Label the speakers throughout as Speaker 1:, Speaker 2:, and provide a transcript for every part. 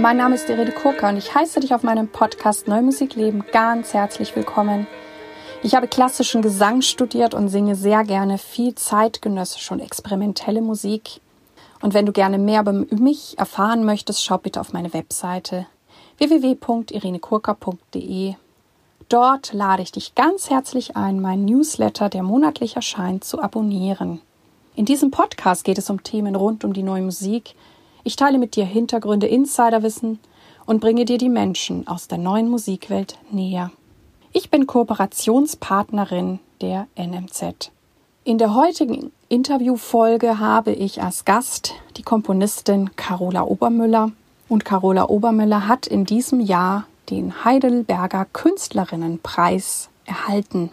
Speaker 1: Mein Name ist Irene Kurka und ich heiße dich auf meinem Podcast Neumusik Leben ganz herzlich willkommen. Ich habe klassischen Gesang studiert und singe sehr gerne viel zeitgenössische und experimentelle Musik. Und wenn du gerne mehr über mich erfahren möchtest, schau bitte auf meine Webseite www.irenekurka.de. Dort lade ich dich ganz herzlich ein, meinen Newsletter, der monatlich erscheint, zu abonnieren. In diesem Podcast geht es um Themen rund um die neue Musik. Ich teile mit dir Hintergründe, Insiderwissen und bringe dir die Menschen aus der neuen Musikwelt näher. Ich bin Kooperationspartnerin der NMZ. In der heutigen Interviewfolge habe ich als Gast die Komponistin Carola Obermüller. Und Carola Obermüller hat in diesem Jahr den Heidelberger Künstlerinnenpreis erhalten.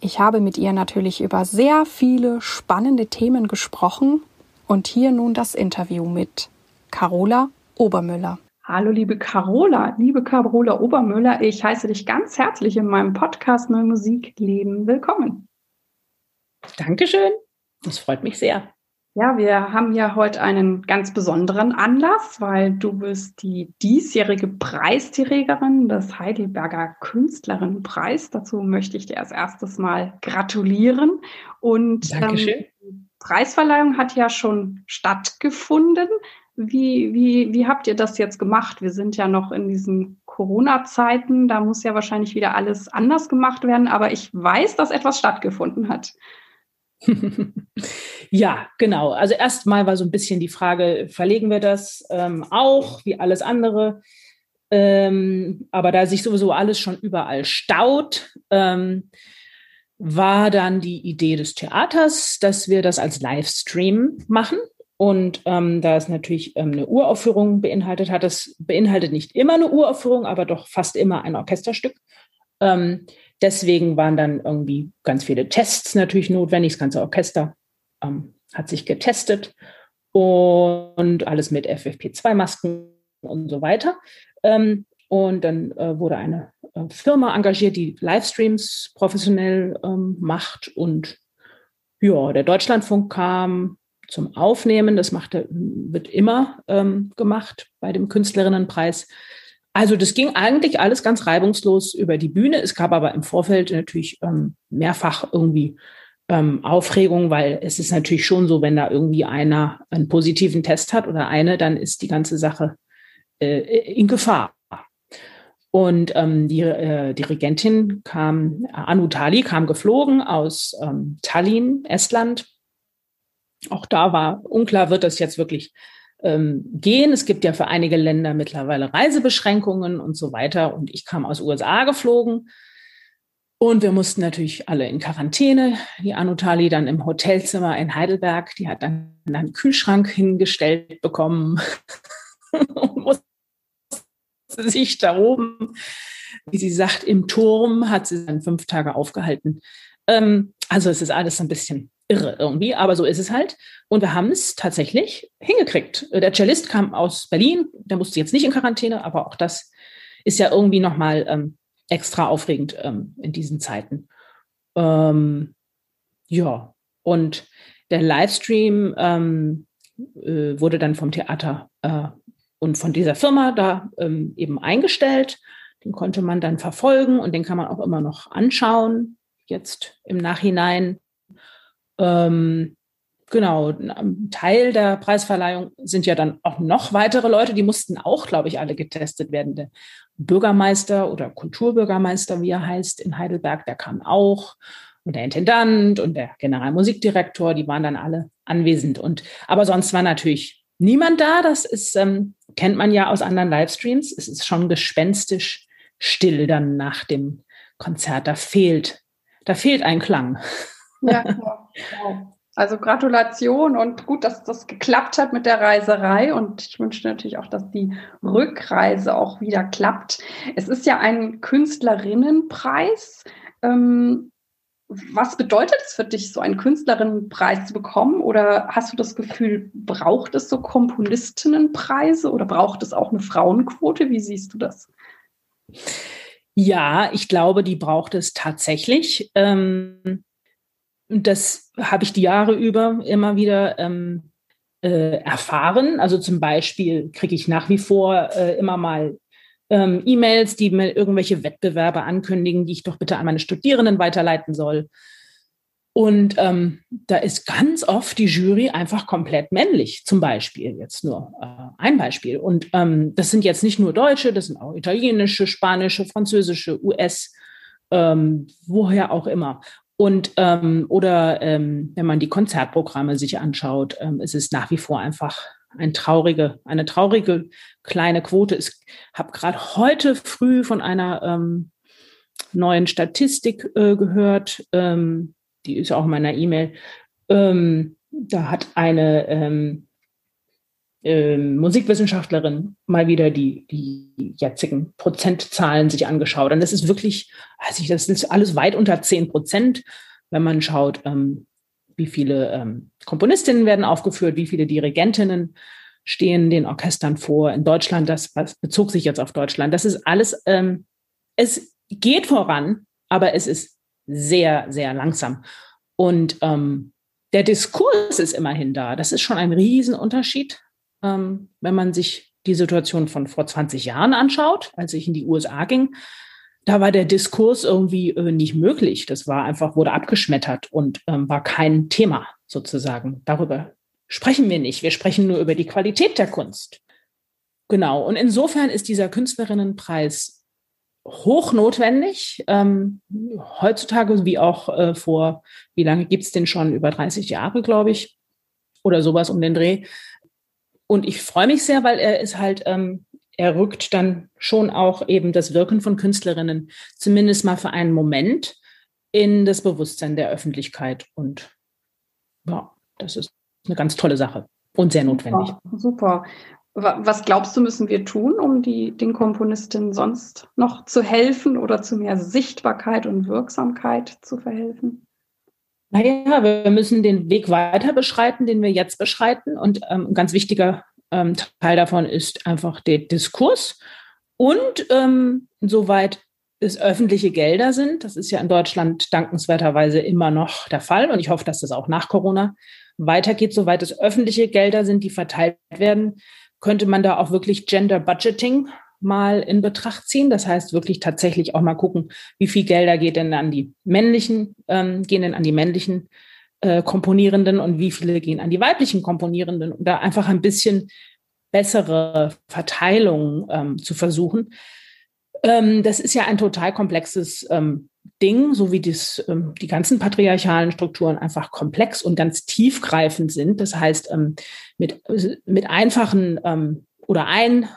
Speaker 1: Ich habe mit ihr natürlich über sehr viele spannende Themen gesprochen und hier nun das Interview mit Carola Obermüller. Hallo liebe Carola, liebe Carola Obermüller, ich heiße dich ganz herzlich in meinem Podcast Neue Musik Leben willkommen.
Speaker 2: Dankeschön, das freut mich sehr.
Speaker 1: Ja, wir haben ja heute einen ganz besonderen Anlass, weil du bist die diesjährige Preisträgerin des Heidelberger Künstlerinnenpreis. Dazu möchte ich dir als erstes mal gratulieren. Und
Speaker 2: Dankeschön. Ähm,
Speaker 1: die Preisverleihung hat ja schon stattgefunden. Wie, wie, wie habt ihr das jetzt gemacht? Wir sind ja noch in diesen Corona-Zeiten. Da muss ja wahrscheinlich wieder alles anders gemacht werden. Aber ich weiß, dass etwas stattgefunden hat.
Speaker 2: ja, genau. Also erstmal war so ein bisschen die Frage, verlegen wir das ähm, auch wie alles andere? Ähm, aber da sich sowieso alles schon überall staut, ähm, war dann die Idee des Theaters, dass wir das als Livestream machen. Und ähm, da es natürlich ähm, eine Uraufführung beinhaltet hat, das beinhaltet nicht immer eine Uraufführung, aber doch fast immer ein Orchesterstück. Ähm, Deswegen waren dann irgendwie ganz viele Tests natürlich notwendig. Das ganze Orchester ähm, hat sich getestet und alles mit FFP2-Masken und so weiter. Ähm, und dann äh, wurde eine äh, Firma engagiert, die Livestreams professionell ähm, macht. Und ja, der Deutschlandfunk kam zum Aufnehmen. Das macht, wird immer ähm, gemacht bei dem Künstlerinnenpreis. Also das ging eigentlich alles ganz reibungslos über die Bühne. Es gab aber im Vorfeld natürlich ähm, mehrfach irgendwie ähm, Aufregung, weil es ist natürlich schon so, wenn da irgendwie einer einen positiven Test hat oder eine, dann ist die ganze Sache äh, in Gefahr. Und ähm, die äh, Dirigentin kam, Anu Tali kam geflogen aus ähm, Tallinn, Estland. Auch da war unklar, wird das jetzt wirklich ähm, gehen. Es gibt ja für einige Länder mittlerweile Reisebeschränkungen und so weiter. Und ich kam aus USA geflogen. Und wir mussten natürlich alle in Quarantäne. Die Anutali dann im Hotelzimmer in Heidelberg, die hat dann einen Kühlschrank hingestellt bekommen und musste sich da oben, wie sie sagt, im Turm hat sie dann fünf Tage aufgehalten. Ähm, also es ist alles ein bisschen irre irgendwie, aber so ist es halt. Und wir haben es tatsächlich hingekriegt. Der Cellist kam aus Berlin, der musste jetzt nicht in Quarantäne, aber auch das ist ja irgendwie nochmal ähm, extra aufregend ähm, in diesen Zeiten. Ähm, ja, und der Livestream ähm, äh, wurde dann vom Theater äh, und von dieser Firma da ähm, eben eingestellt. Den konnte man dann verfolgen und den kann man auch immer noch anschauen, jetzt im Nachhinein. Ähm, genau, Teil der Preisverleihung sind ja dann auch noch weitere Leute, die mussten auch, glaube ich, alle getestet werden. Der Bürgermeister oder Kulturbürgermeister, wie er heißt, in Heidelberg, der kam auch. Und der Intendant und der Generalmusikdirektor, die waren dann alle anwesend. Und aber sonst war natürlich niemand da. Das ist, ähm, kennt man ja aus anderen Livestreams. Es ist schon gespenstisch still dann nach dem Konzert. Da fehlt, da fehlt ein Klang.
Speaker 1: Ja, ja. Also Gratulation und gut, dass das geklappt hat mit der Reiserei und ich wünsche natürlich auch, dass die Rückreise auch wieder klappt. Es ist ja ein Künstlerinnenpreis. Ähm, was bedeutet es für dich, so einen Künstlerinnenpreis zu bekommen? Oder hast du das Gefühl, braucht es so Komponistinnenpreise oder braucht es auch eine Frauenquote? Wie siehst du das?
Speaker 2: Ja, ich glaube, die braucht es tatsächlich. Ähm, das habe ich die Jahre über immer wieder ähm, äh, erfahren. Also zum Beispiel kriege ich nach wie vor äh, immer mal ähm, E-Mails, die mir irgendwelche Wettbewerbe ankündigen, die ich doch bitte an meine Studierenden weiterleiten soll. Und ähm, da ist ganz oft die Jury einfach komplett männlich, zum Beispiel jetzt nur äh, ein Beispiel. Und ähm, das sind jetzt nicht nur Deutsche, das sind auch italienische, spanische, französische, US, ähm, woher auch immer. Und ähm, oder ähm, wenn man die Konzertprogramme sich anschaut, ähm, ist es nach wie vor einfach ein traurige, eine traurige kleine Quote. Ich habe gerade heute früh von einer ähm, neuen Statistik äh, gehört, ähm, die ist auch in meiner E-Mail. Ähm, da hat eine ähm, Musikwissenschaftlerin mal wieder die, die jetzigen Prozentzahlen sich angeschaut. Und das ist wirklich, also ich, das ist alles weit unter 10 Prozent, wenn man schaut, ähm, wie viele ähm, Komponistinnen werden aufgeführt, wie viele Dirigentinnen stehen den Orchestern vor. In Deutschland, das, das bezog sich jetzt auf Deutschland. Das ist alles, ähm, es geht voran, aber es ist sehr, sehr langsam. Und ähm, der Diskurs ist immerhin da. Das ist schon ein Riesenunterschied, ähm, wenn man sich die Situation von vor 20 Jahren anschaut, als ich in die USA ging da war der Diskurs irgendwie äh, nicht möglich. Das war einfach, wurde abgeschmettert und ähm, war kein Thema sozusagen. Darüber sprechen wir nicht. Wir sprechen nur über die Qualität der Kunst. Genau. Und insofern ist dieser Künstlerinnenpreis hochnotwendig. Ähm, heutzutage wie auch äh, vor, wie lange gibt's den schon? Über 30 Jahre, glaube ich. Oder sowas um den Dreh. Und ich freue mich sehr, weil er ist halt ähm, er rückt dann schon auch eben das Wirken von Künstlerinnen zumindest mal für einen Moment in das Bewusstsein der Öffentlichkeit. Und ja, das ist eine ganz tolle Sache und sehr notwendig.
Speaker 1: Super. super. Was glaubst du, müssen wir tun, um die, den Komponistinnen sonst noch zu helfen oder zu mehr Sichtbarkeit und Wirksamkeit zu verhelfen?
Speaker 2: Naja, wir müssen den Weg weiter beschreiten, den wir jetzt beschreiten. Und ähm, ein ganz wichtiger ähm, Teil davon ist einfach der Diskurs. Und ähm, soweit es öffentliche Gelder sind, das ist ja in Deutschland dankenswerterweise immer noch der Fall und ich hoffe, dass das auch nach Corona weitergeht, soweit es öffentliche Gelder sind, die verteilt werden, könnte man da auch wirklich Gender Budgeting mal in Betracht ziehen. Das heißt wirklich tatsächlich auch mal gucken, wie viel Gelder geht denn an die männlichen, ähm, gehen denn an die männlichen äh, Komponierenden und wie viele gehen an die weiblichen Komponierenden, um da einfach ein bisschen bessere Verteilung ähm, zu versuchen. Ähm, das ist ja ein total komplexes ähm, Ding, so wie dies, ähm, die ganzen patriarchalen Strukturen einfach komplex und ganz tiefgreifend sind. Das heißt, ähm, mit, mit einfachen ähm, oder ein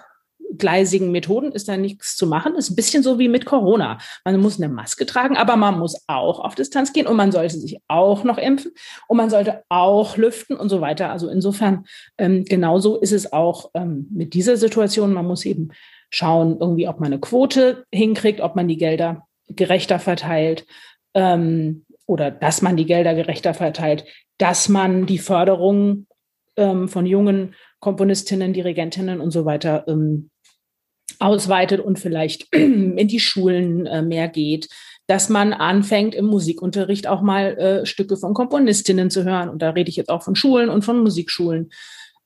Speaker 2: gleisigen Methoden ist da nichts zu machen. Ist ein bisschen so wie mit Corona. Man muss eine Maske tragen, aber man muss auch auf Distanz gehen und man sollte sich auch noch impfen und man sollte auch lüften und so weiter. Also insofern ähm, genauso ist es auch ähm, mit dieser Situation. Man muss eben schauen, irgendwie, ob man eine Quote hinkriegt, ob man die Gelder gerechter verteilt ähm, oder dass man die Gelder gerechter verteilt, dass man die Förderung ähm, von jungen Komponistinnen, Dirigentinnen und so weiter ähm, ausweitet und vielleicht in die Schulen äh, mehr geht, dass man anfängt im Musikunterricht auch mal äh, Stücke von Komponistinnen zu hören. Und da rede ich jetzt auch von Schulen und von Musikschulen.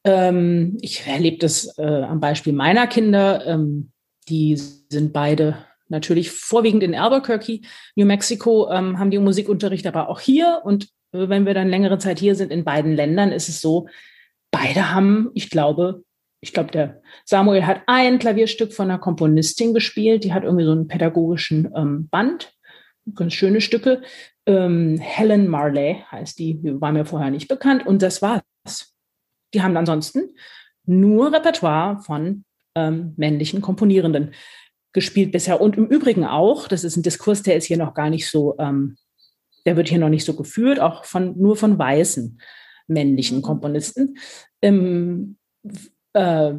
Speaker 2: Ähm, ich erlebe das äh, am Beispiel meiner Kinder. Ähm, die sind beide natürlich vorwiegend in Albuquerque, New Mexico, ähm, haben die Musikunterricht, aber auch hier. Und wenn wir dann längere Zeit hier sind, in beiden Ländern ist es so, beide haben, ich glaube, ich glaube, der Samuel hat ein Klavierstück von einer Komponistin gespielt, die hat irgendwie so einen pädagogischen ähm, Band, ganz schöne Stücke. Ähm, Helen Marley heißt die, war mir vorher nicht bekannt und das war's. Die haben ansonsten nur Repertoire von ähm, männlichen Komponierenden gespielt bisher. Und im Übrigen auch, das ist ein Diskurs, der ist hier noch gar nicht so, ähm, der wird hier noch nicht so geführt, auch von nur von weißen männlichen. Komponisten. Im äh,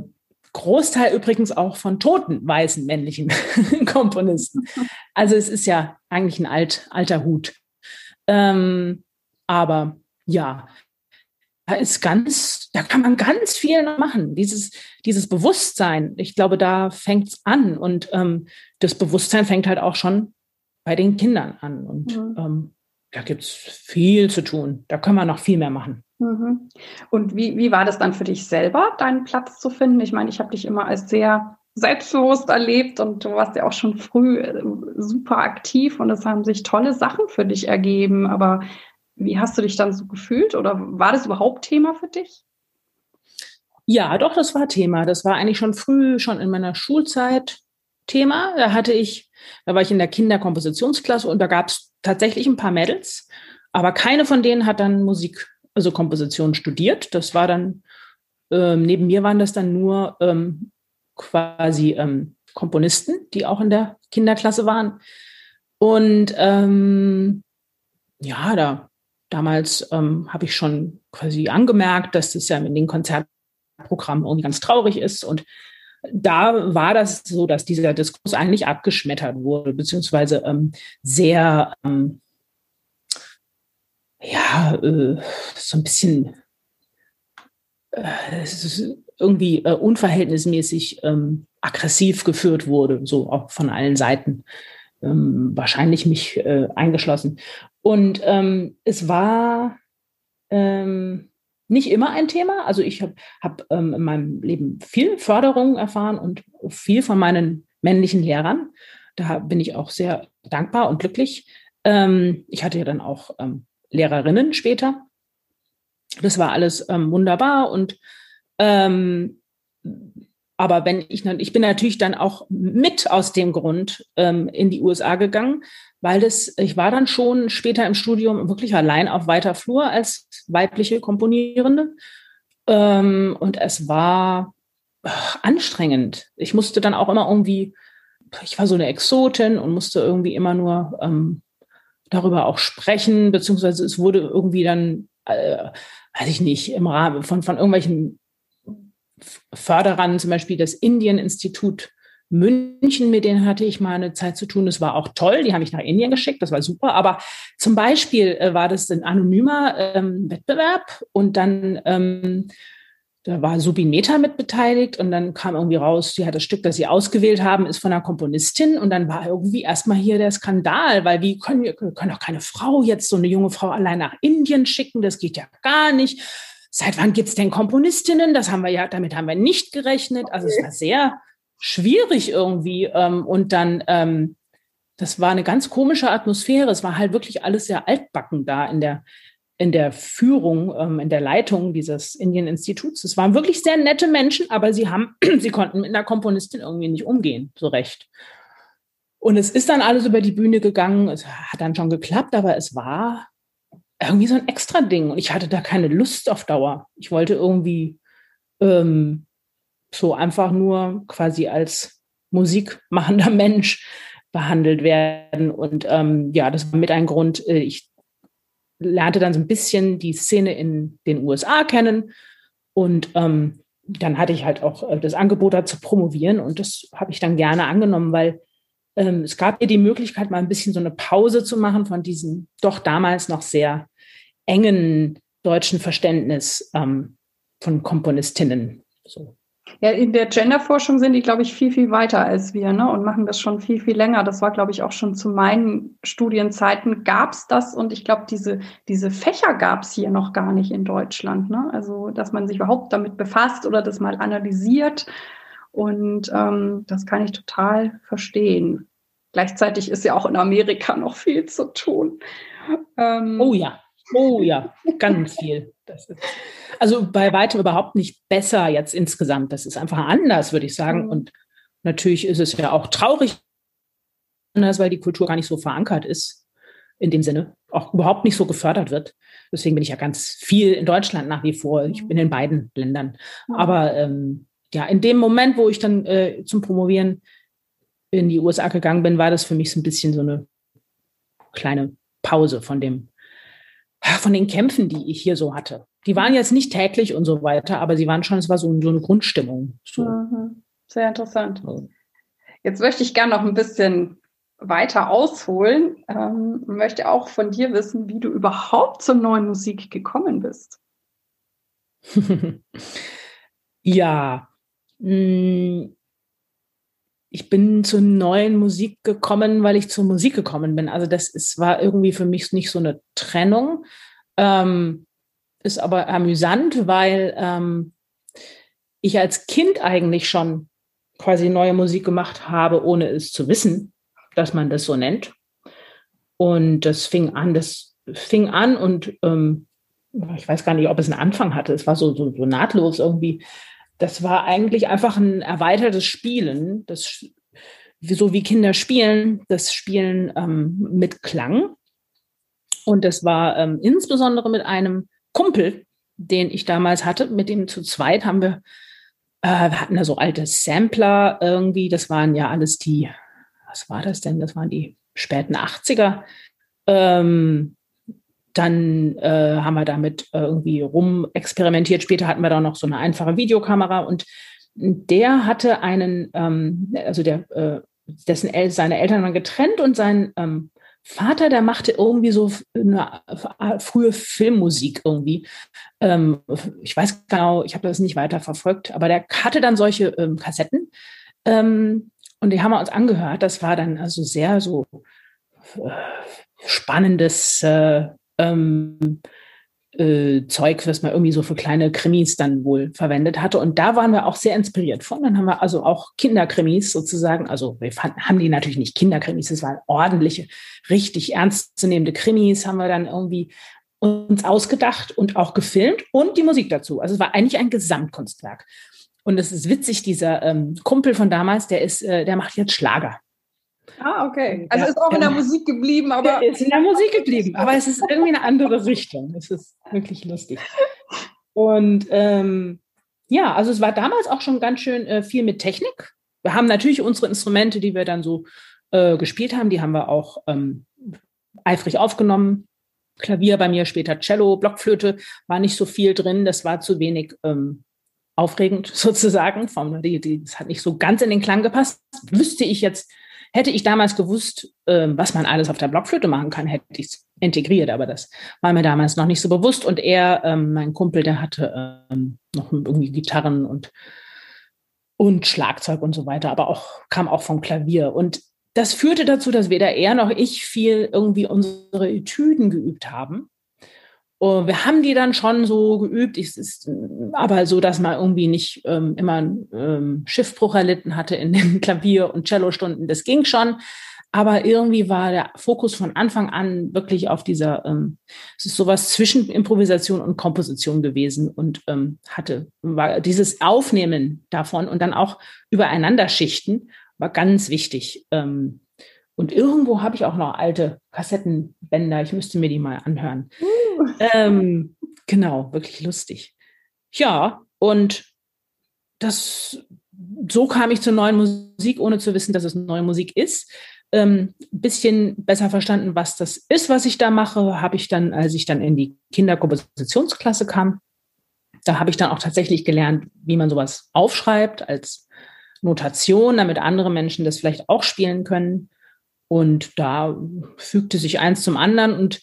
Speaker 2: Großteil übrigens auch von toten weißen männlichen Komponisten. Also es ist ja eigentlich ein alt, alter Hut. Ähm, aber ja, da ist ganz, da kann man ganz viel noch machen. Dieses, dieses Bewusstsein, ich glaube, da fängt es an. Und ähm, das Bewusstsein fängt halt auch schon bei den Kindern an. Und mhm. ähm, da gibt es viel zu tun. Da können wir noch viel mehr machen.
Speaker 1: Mhm. Und wie, wie war das dann für dich selber, deinen Platz zu finden? Ich meine, ich habe dich immer als sehr selbstbewusst erlebt und du warst ja auch schon früh äh, super aktiv und es haben sich tolle Sachen für dich ergeben. Aber wie hast du dich dann so gefühlt oder war das überhaupt Thema für dich?
Speaker 2: Ja, doch, das war Thema. Das war eigentlich schon früh, schon in meiner Schulzeit Thema. Da hatte ich, da war ich in der Kinderkompositionsklasse und da gab es tatsächlich ein paar Mädels, aber keine von denen hat dann Musik, also Komposition studiert. Das war dann, ähm, neben mir waren das dann nur ähm, quasi ähm, Komponisten, die auch in der Kinderklasse waren. Und ähm, ja, da damals ähm, habe ich schon quasi angemerkt, dass das ja in den Konzertprogrammen irgendwie ganz traurig ist. Und da war das so, dass dieser Diskurs eigentlich abgeschmettert wurde, beziehungsweise ähm, sehr, ähm, ja, äh, so ein bisschen äh, irgendwie äh, unverhältnismäßig ähm, aggressiv geführt wurde, so auch von allen Seiten, ähm, wahrscheinlich mich äh, eingeschlossen. Und ähm, es war ähm, nicht immer ein Thema. Also ich habe hab, ähm, in meinem Leben viel Förderung erfahren und viel von meinen männlichen Lehrern. Da bin ich auch sehr dankbar und glücklich. Ähm, ich hatte ja dann auch Lehrerinnen später. Das war alles ähm, wunderbar und ähm, aber wenn ich ich bin natürlich dann auch mit aus dem Grund ähm, in die USA gegangen, weil das, ich war dann schon später im Studium wirklich allein auf weiter Flur als weibliche Komponierende. Ähm, und es war ach, anstrengend. Ich musste dann auch immer irgendwie, ich war so eine Exotin und musste irgendwie immer nur ähm, darüber auch sprechen, beziehungsweise es wurde irgendwie dann, äh, weiß ich nicht, im Rahmen von, von irgendwelchen Förderern, zum Beispiel das Indien-Institut München, mit denen hatte ich mal eine Zeit zu tun. Das war auch toll. Die haben mich nach Indien geschickt. Das war super. Aber zum Beispiel äh, war das ein anonymer ähm, Wettbewerb und dann ähm, da war Subin Meta mit beteiligt und dann kam irgendwie raus, sie hat das Stück, das sie ausgewählt haben, ist von einer Komponistin und dann war irgendwie erstmal hier der Skandal, weil wie können wir können doch keine Frau jetzt so eine junge Frau allein nach Indien schicken, das geht ja gar nicht. Seit wann gibt's denn Komponistinnen? Das haben wir ja, damit haben wir nicht gerechnet. Also es war sehr schwierig irgendwie. Ähm, und dann, ähm, das war eine ganz komische Atmosphäre. Es war halt wirklich alles sehr altbacken da in der, in der Führung, ähm, in der Leitung dieses Indien-Instituts. Es waren wirklich sehr nette Menschen, aber sie haben, sie konnten mit einer Komponistin irgendwie nicht umgehen, so recht. Und es ist dann alles über die Bühne gegangen. Es hat dann schon geklappt, aber es war irgendwie so ein extra Ding. Und ich hatte da keine Lust auf Dauer. Ich wollte irgendwie ähm, so einfach nur quasi als musikmachender Mensch behandelt werden. Und ähm, ja, das war mit ein Grund. Äh, ich lernte dann so ein bisschen die Szene in den USA kennen und ähm, dann hatte ich halt auch äh, das Angebot da zu promovieren und das habe ich dann gerne angenommen, weil ähm, es gab mir die Möglichkeit, mal ein bisschen so eine Pause zu machen von diesem doch damals noch sehr engen deutschen Verständnis ähm, von Komponistinnen. So.
Speaker 1: Ja, in der Genderforschung sind die, glaube ich, viel, viel weiter als wir ne? und machen das schon viel, viel länger. Das war, glaube ich, auch schon zu meinen Studienzeiten gab es das und ich glaube, diese, diese Fächer gab es hier noch gar nicht in Deutschland. Ne? Also, dass man sich überhaupt damit befasst oder das mal analysiert. Und ähm, das kann ich total verstehen. Gleichzeitig ist ja auch in Amerika noch viel zu tun.
Speaker 2: Ähm, oh ja, oh ja, ganz viel. Ist, also bei weitem überhaupt nicht besser jetzt insgesamt. Das ist einfach anders, würde ich sagen. Mhm. Und natürlich ist es ja auch traurig, anders, weil die Kultur gar nicht so verankert ist in dem Sinne, auch überhaupt nicht so gefördert wird. Deswegen bin ich ja ganz viel in Deutschland nach wie vor. Ich bin in beiden Ländern. Mhm. Aber ähm, ja, in dem Moment, wo ich dann äh, zum Promovieren in die USA gegangen bin, war das für mich so ein bisschen so eine kleine Pause von dem von den Kämpfen, die ich hier so hatte. Die waren jetzt nicht täglich und so weiter, aber sie waren schon, es war so, so eine Grundstimmung. So.
Speaker 1: Sehr interessant. Jetzt möchte ich gerne noch ein bisschen weiter ausholen. Ähm, möchte auch von dir wissen, wie du überhaupt zur neuen Musik gekommen bist.
Speaker 2: ja, hm, ich bin zur neuen Musik gekommen, weil ich zur Musik gekommen bin. Also das ist, war irgendwie für mich nicht so eine Trennung. Ähm, ist aber amüsant, weil ähm, ich als Kind eigentlich schon quasi neue Musik gemacht habe, ohne es zu wissen, dass man das so nennt. Und das fing an, das fing an und ähm, ich weiß gar nicht, ob es einen Anfang hatte. Es war so, so, so nahtlos irgendwie. Das war eigentlich einfach ein erweitertes Spielen, das so wie Kinder spielen, das Spielen ähm, mit Klang. Und das war ähm, insbesondere mit einem Kumpel, den ich damals hatte, mit dem zu zweit haben wir, äh, wir hatten da so alte Sampler irgendwie, das waren ja alles die, was war das denn? Das waren die späten 80er. Ähm, dann äh, haben wir damit irgendwie rumexperimentiert. Später hatten wir da noch so eine einfache Videokamera und der hatte einen, ähm, also der, äh, dessen El seine Eltern waren getrennt und sein ähm, Vater, der machte irgendwie so eine frühe Filmmusik irgendwie. Ähm, ich weiß genau, ich habe das nicht weiter verfolgt, aber der hatte dann solche ähm, Kassetten ähm, und die haben wir uns angehört. Das war dann also sehr so äh, spannendes äh, ähm, äh, Zeug, was man irgendwie so für kleine Krimis dann wohl verwendet hatte. Und da waren wir auch sehr inspiriert von. Dann haben wir also auch Kinderkrimis sozusagen, also wir fanden, haben die natürlich nicht Kinderkrimis, das waren ordentliche, richtig ernstzunehmende Krimis, haben wir dann irgendwie uns ausgedacht und auch gefilmt und die Musik dazu. Also es war eigentlich ein Gesamtkunstwerk. Und es ist witzig, dieser ähm, Kumpel von damals, der ist, äh, der macht jetzt Schlager.
Speaker 1: Ah, okay. Also ja, ist auch in der Musik geblieben, aber.
Speaker 2: Ist in der Musik geblieben, aber es ist irgendwie eine andere Richtung. Es ist wirklich lustig. Und ähm, ja, also es war damals auch schon ganz schön äh, viel mit Technik. Wir haben natürlich unsere Instrumente, die wir dann so äh, gespielt haben, die haben wir auch ähm, eifrig aufgenommen. Klavier bei mir, später Cello, Blockflöte, war nicht so viel drin, das war zu wenig ähm, aufregend sozusagen. Vom, die, die, das hat nicht so ganz in den Klang gepasst. Wüsste ich jetzt Hätte ich damals gewusst, äh, was man alles auf der Blockflöte machen kann, hätte ich es integriert, aber das war mir damals noch nicht so bewusst. Und er, ähm, mein Kumpel, der hatte ähm, noch irgendwie Gitarren und, und Schlagzeug und so weiter, aber auch kam auch vom Klavier. Und das führte dazu, dass weder er noch ich viel irgendwie unsere Etüden geübt haben. Und wir haben die dann schon so geübt, ich, ist, aber so, dass man irgendwie nicht ähm, immer einen ähm, Schiffbruch erlitten hatte in den Klavier- und Cellostunden. Das ging schon. Aber irgendwie war der Fokus von Anfang an wirklich auf dieser, ähm, es ist sowas zwischen Improvisation und Komposition gewesen und ähm, hatte, war dieses Aufnehmen davon und dann auch übereinander schichten war ganz wichtig. Ähm, und irgendwo habe ich auch noch alte Kassettenbänder. Ich müsste mir die mal anhören. Uh. Ähm, genau, wirklich lustig. Ja, und das, so kam ich zur neuen Musik, ohne zu wissen, dass es neue Musik ist. Ein ähm, bisschen besser verstanden, was das ist, was ich da mache, habe ich dann, als ich dann in die Kinderkompositionsklasse kam, da habe ich dann auch tatsächlich gelernt, wie man sowas aufschreibt als Notation, damit andere Menschen das vielleicht auch spielen können. Und da fügte sich eins zum anderen. Und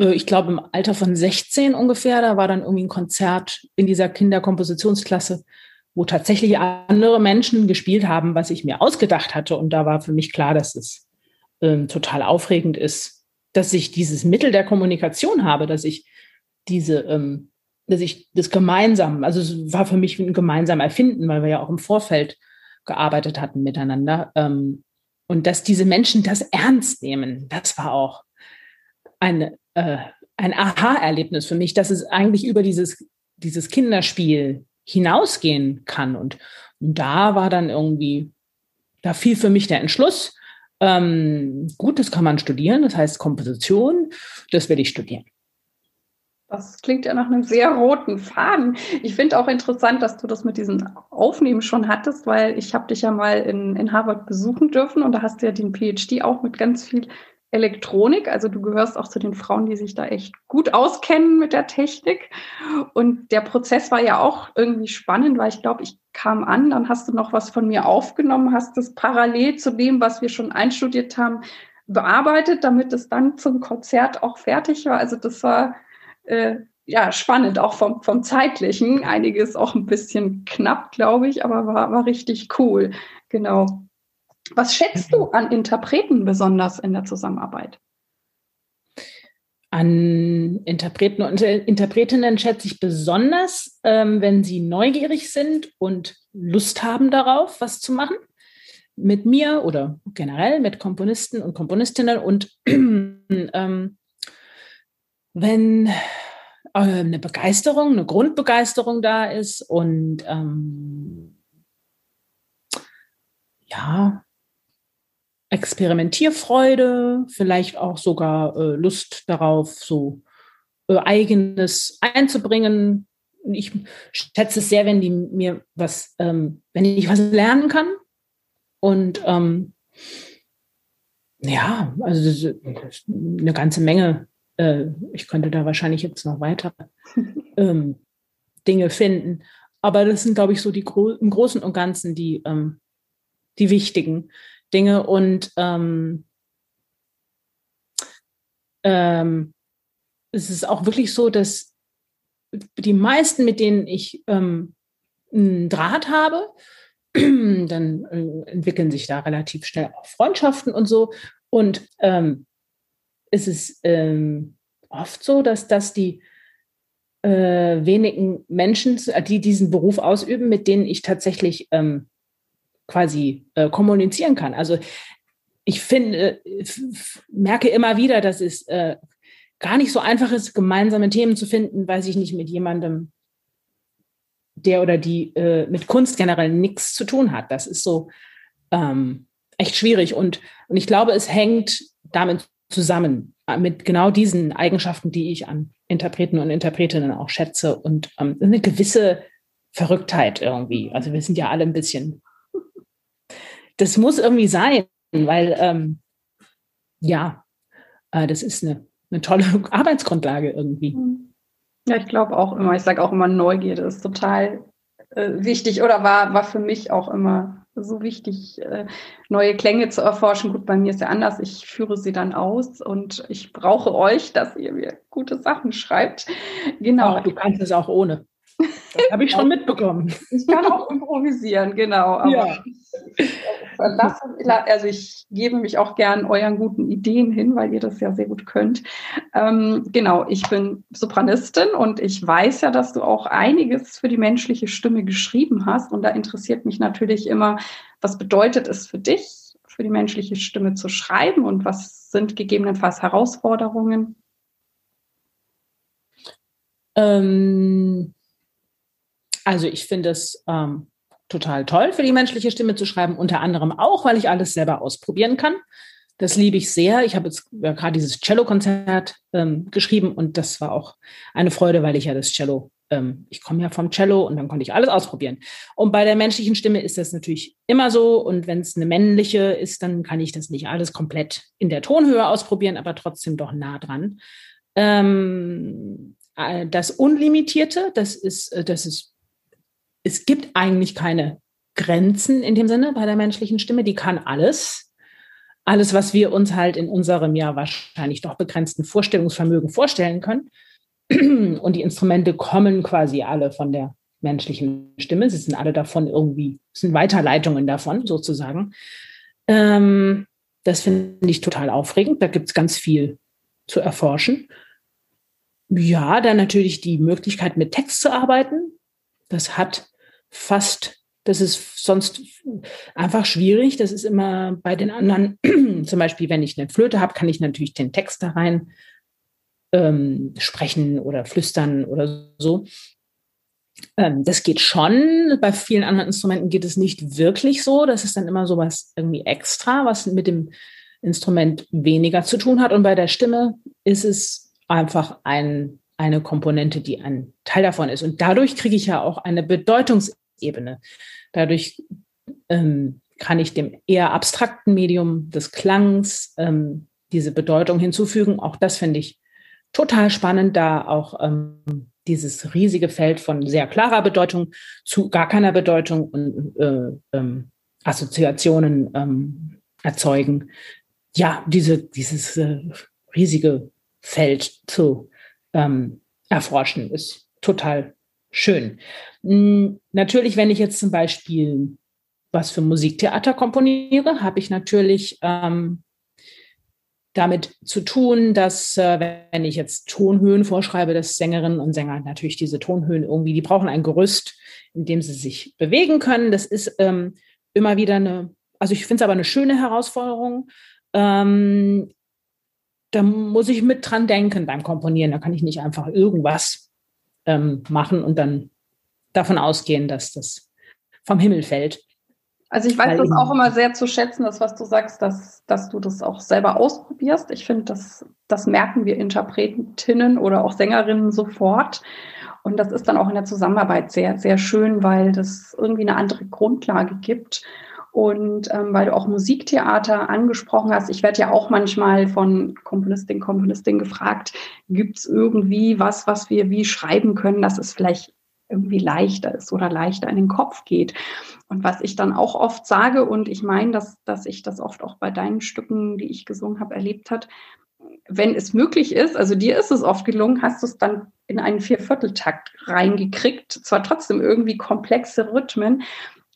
Speaker 2: äh, ich glaube, im Alter von 16 ungefähr, da war dann irgendwie ein Konzert in dieser Kinderkompositionsklasse, wo tatsächlich andere Menschen gespielt haben, was ich mir ausgedacht hatte. Und da war für mich klar, dass es ähm, total aufregend ist, dass ich dieses Mittel der Kommunikation habe, dass ich diese, ähm, dass ich das gemeinsam, also es war für mich ein gemeinsam Erfinden, weil wir ja auch im Vorfeld gearbeitet hatten miteinander. Ähm, und dass diese Menschen das ernst nehmen, das war auch eine, äh, ein Aha-Erlebnis für mich, dass es eigentlich über dieses, dieses Kinderspiel hinausgehen kann. Und, und da war dann irgendwie, da fiel für mich der Entschluss, ähm, gut, das kann man studieren, das heißt Komposition, das werde ich studieren.
Speaker 1: Das klingt ja nach einem sehr roten Faden. Ich finde auch interessant, dass du das mit diesem Aufnehmen schon hattest, weil ich habe dich ja mal in, in Harvard besuchen dürfen und da hast du ja den PhD auch mit ganz viel Elektronik. Also du gehörst auch zu den Frauen, die sich da echt gut auskennen mit der Technik. Und der Prozess war ja auch irgendwie spannend, weil ich glaube, ich kam an, dann hast du noch was von mir aufgenommen, hast es parallel zu dem, was wir schon einstudiert haben, bearbeitet, damit es dann zum Konzert auch fertig war. Also das war äh, ja, spannend, auch vom, vom zeitlichen. Einiges auch ein bisschen knapp, glaube ich, aber war, war richtig cool. Genau. Was schätzt du an Interpreten besonders in der Zusammenarbeit?
Speaker 2: an Interpreten und Interpretinnen schätze ich besonders, ähm, wenn sie neugierig sind und Lust haben darauf, was zu machen mit mir oder generell mit Komponisten und Komponistinnen und ähm, wenn äh, eine Begeisterung, eine Grundbegeisterung da ist und ähm, ja, Experimentierfreude, vielleicht auch sogar äh, Lust darauf, so äh, eigenes einzubringen. Ich schätze es sehr, wenn die mir was, ähm, wenn ich was lernen kann. Und ähm, ja, also eine ganze Menge. Äh, ich könnte da wahrscheinlich jetzt noch weitere ähm, Dinge finden. Aber das sind, glaube ich, so die im Großen und Ganzen die, ähm, die wichtigen. Dinge und ähm, ähm, es ist auch wirklich so, dass die meisten, mit denen ich ähm, einen Draht habe, dann äh, entwickeln sich da relativ schnell auch Freundschaften und so. Und ähm, es ist ähm, oft so, dass das die äh, wenigen Menschen, die diesen Beruf ausüben, mit denen ich tatsächlich ähm, quasi äh, kommunizieren kann. Also ich finde, merke immer wieder, dass es äh, gar nicht so einfach ist, gemeinsame Themen zu finden, weiß ich nicht, mit jemandem, der oder die äh, mit Kunst generell nichts zu tun hat. Das ist so ähm, echt schwierig. Und, und ich glaube, es hängt damit zusammen, äh, mit genau diesen Eigenschaften, die ich an Interpreten und Interpretinnen auch schätze und ähm, eine gewisse Verrücktheit irgendwie. Also wir sind ja alle ein bisschen das muss irgendwie sein, weil ähm, ja, äh, das ist eine, eine tolle Arbeitsgrundlage irgendwie.
Speaker 1: Mhm. Ja, ich glaube auch immer, ich sage auch immer, Neugierde ist total äh, wichtig oder war, war für mich auch immer so wichtig, äh, neue Klänge zu erforschen. Gut, bei mir ist ja anders. Ich führe sie dann aus und ich brauche euch, dass ihr mir gute Sachen schreibt.
Speaker 2: Genau. Ach, du kannst es auch ohne. Das habe ich schon mitbekommen.
Speaker 1: Ich kann auch improvisieren, genau. Aber ja. ich, verlasse, also ich gebe mich auch gern euren guten Ideen hin, weil ihr das ja sehr gut könnt. Ähm, genau, ich bin Sopranistin und ich weiß ja, dass du auch einiges für die menschliche Stimme geschrieben hast. Und da interessiert mich natürlich immer, was bedeutet es für dich, für die menschliche Stimme zu schreiben und was sind gegebenenfalls Herausforderungen?
Speaker 2: Ähm also ich finde es ähm, total toll, für die menschliche Stimme zu schreiben, unter anderem auch, weil ich alles selber ausprobieren kann. Das liebe ich sehr. Ich habe jetzt ja, gerade dieses Cello-Konzert ähm, geschrieben und das war auch eine Freude, weil ich ja das Cello, ähm, ich komme ja vom Cello und dann konnte ich alles ausprobieren. Und bei der menschlichen Stimme ist das natürlich immer so. Und wenn es eine männliche ist, dann kann ich das nicht alles komplett in der Tonhöhe ausprobieren, aber trotzdem doch nah dran. Ähm, äh, das Unlimitierte, das ist, äh, das ist es gibt eigentlich keine Grenzen in dem Sinne bei der menschlichen Stimme. Die kann alles. Alles, was wir uns halt in unserem ja wahrscheinlich doch begrenzten Vorstellungsvermögen vorstellen können. Und die Instrumente kommen quasi alle von der menschlichen Stimme. Sie sind alle davon irgendwie, sind Weiterleitungen davon sozusagen. Ähm, das finde ich total aufregend. Da gibt es ganz viel zu erforschen. Ja, dann natürlich die Möglichkeit, mit Text zu arbeiten. Das hat fast, das ist sonst einfach schwierig. Das ist immer bei den anderen, zum Beispiel, wenn ich eine Flöte habe, kann ich natürlich den Text da rein ähm, sprechen oder flüstern oder so. Ähm, das geht schon. Bei vielen anderen Instrumenten geht es nicht wirklich so. Das ist dann immer so was irgendwie extra, was mit dem Instrument weniger zu tun hat. Und bei der Stimme ist es einfach ein, eine Komponente, die ein Teil davon ist. Und dadurch kriege ich ja auch eine Bedeutungs Ebene. Dadurch ähm, kann ich dem eher abstrakten Medium des Klangs ähm, diese Bedeutung hinzufügen. Auch das finde ich total spannend, da auch ähm, dieses riesige Feld von sehr klarer Bedeutung zu gar keiner Bedeutung und äh, ähm, Assoziationen ähm, erzeugen. Ja, diese, dieses äh, riesige Feld zu ähm, erforschen ist total schön. Hm, natürlich, wenn ich jetzt zum Beispiel was für Musiktheater komponiere, habe ich natürlich ähm, damit zu tun, dass äh, wenn ich jetzt Tonhöhen vorschreibe, dass Sängerinnen und Sänger natürlich diese Tonhöhen irgendwie, die brauchen ein Gerüst, in dem sie sich bewegen können. Das ist ähm, immer wieder eine, also ich finde es aber eine schöne Herausforderung. Ähm, da muss ich mit dran denken beim Komponieren. Da kann ich nicht einfach irgendwas ähm, machen und dann davon ausgehen, dass das vom Himmel fällt.
Speaker 1: Also ich weiß das auch immer sehr zu schätzen, das, was du sagst, dass, dass du das auch selber ausprobierst. Ich finde, das, das merken wir Interpretinnen oder auch Sängerinnen sofort. Und das ist dann auch in der Zusammenarbeit sehr, sehr schön, weil das irgendwie eine andere Grundlage gibt. Und ähm, weil du auch Musiktheater angesprochen hast, ich werde ja auch manchmal von Komponistin, Komponistin gefragt, gibt es irgendwie was, was wir wie schreiben können, dass es vielleicht irgendwie leichter ist oder leichter in den Kopf geht. Und was ich dann auch oft sage, und ich meine, dass, dass ich das oft auch bei deinen Stücken, die ich gesungen habe, erlebt hat, wenn es möglich ist, also dir ist es oft gelungen, hast du es dann in einen Viervierteltakt reingekriegt, zwar trotzdem irgendwie komplexe Rhythmen,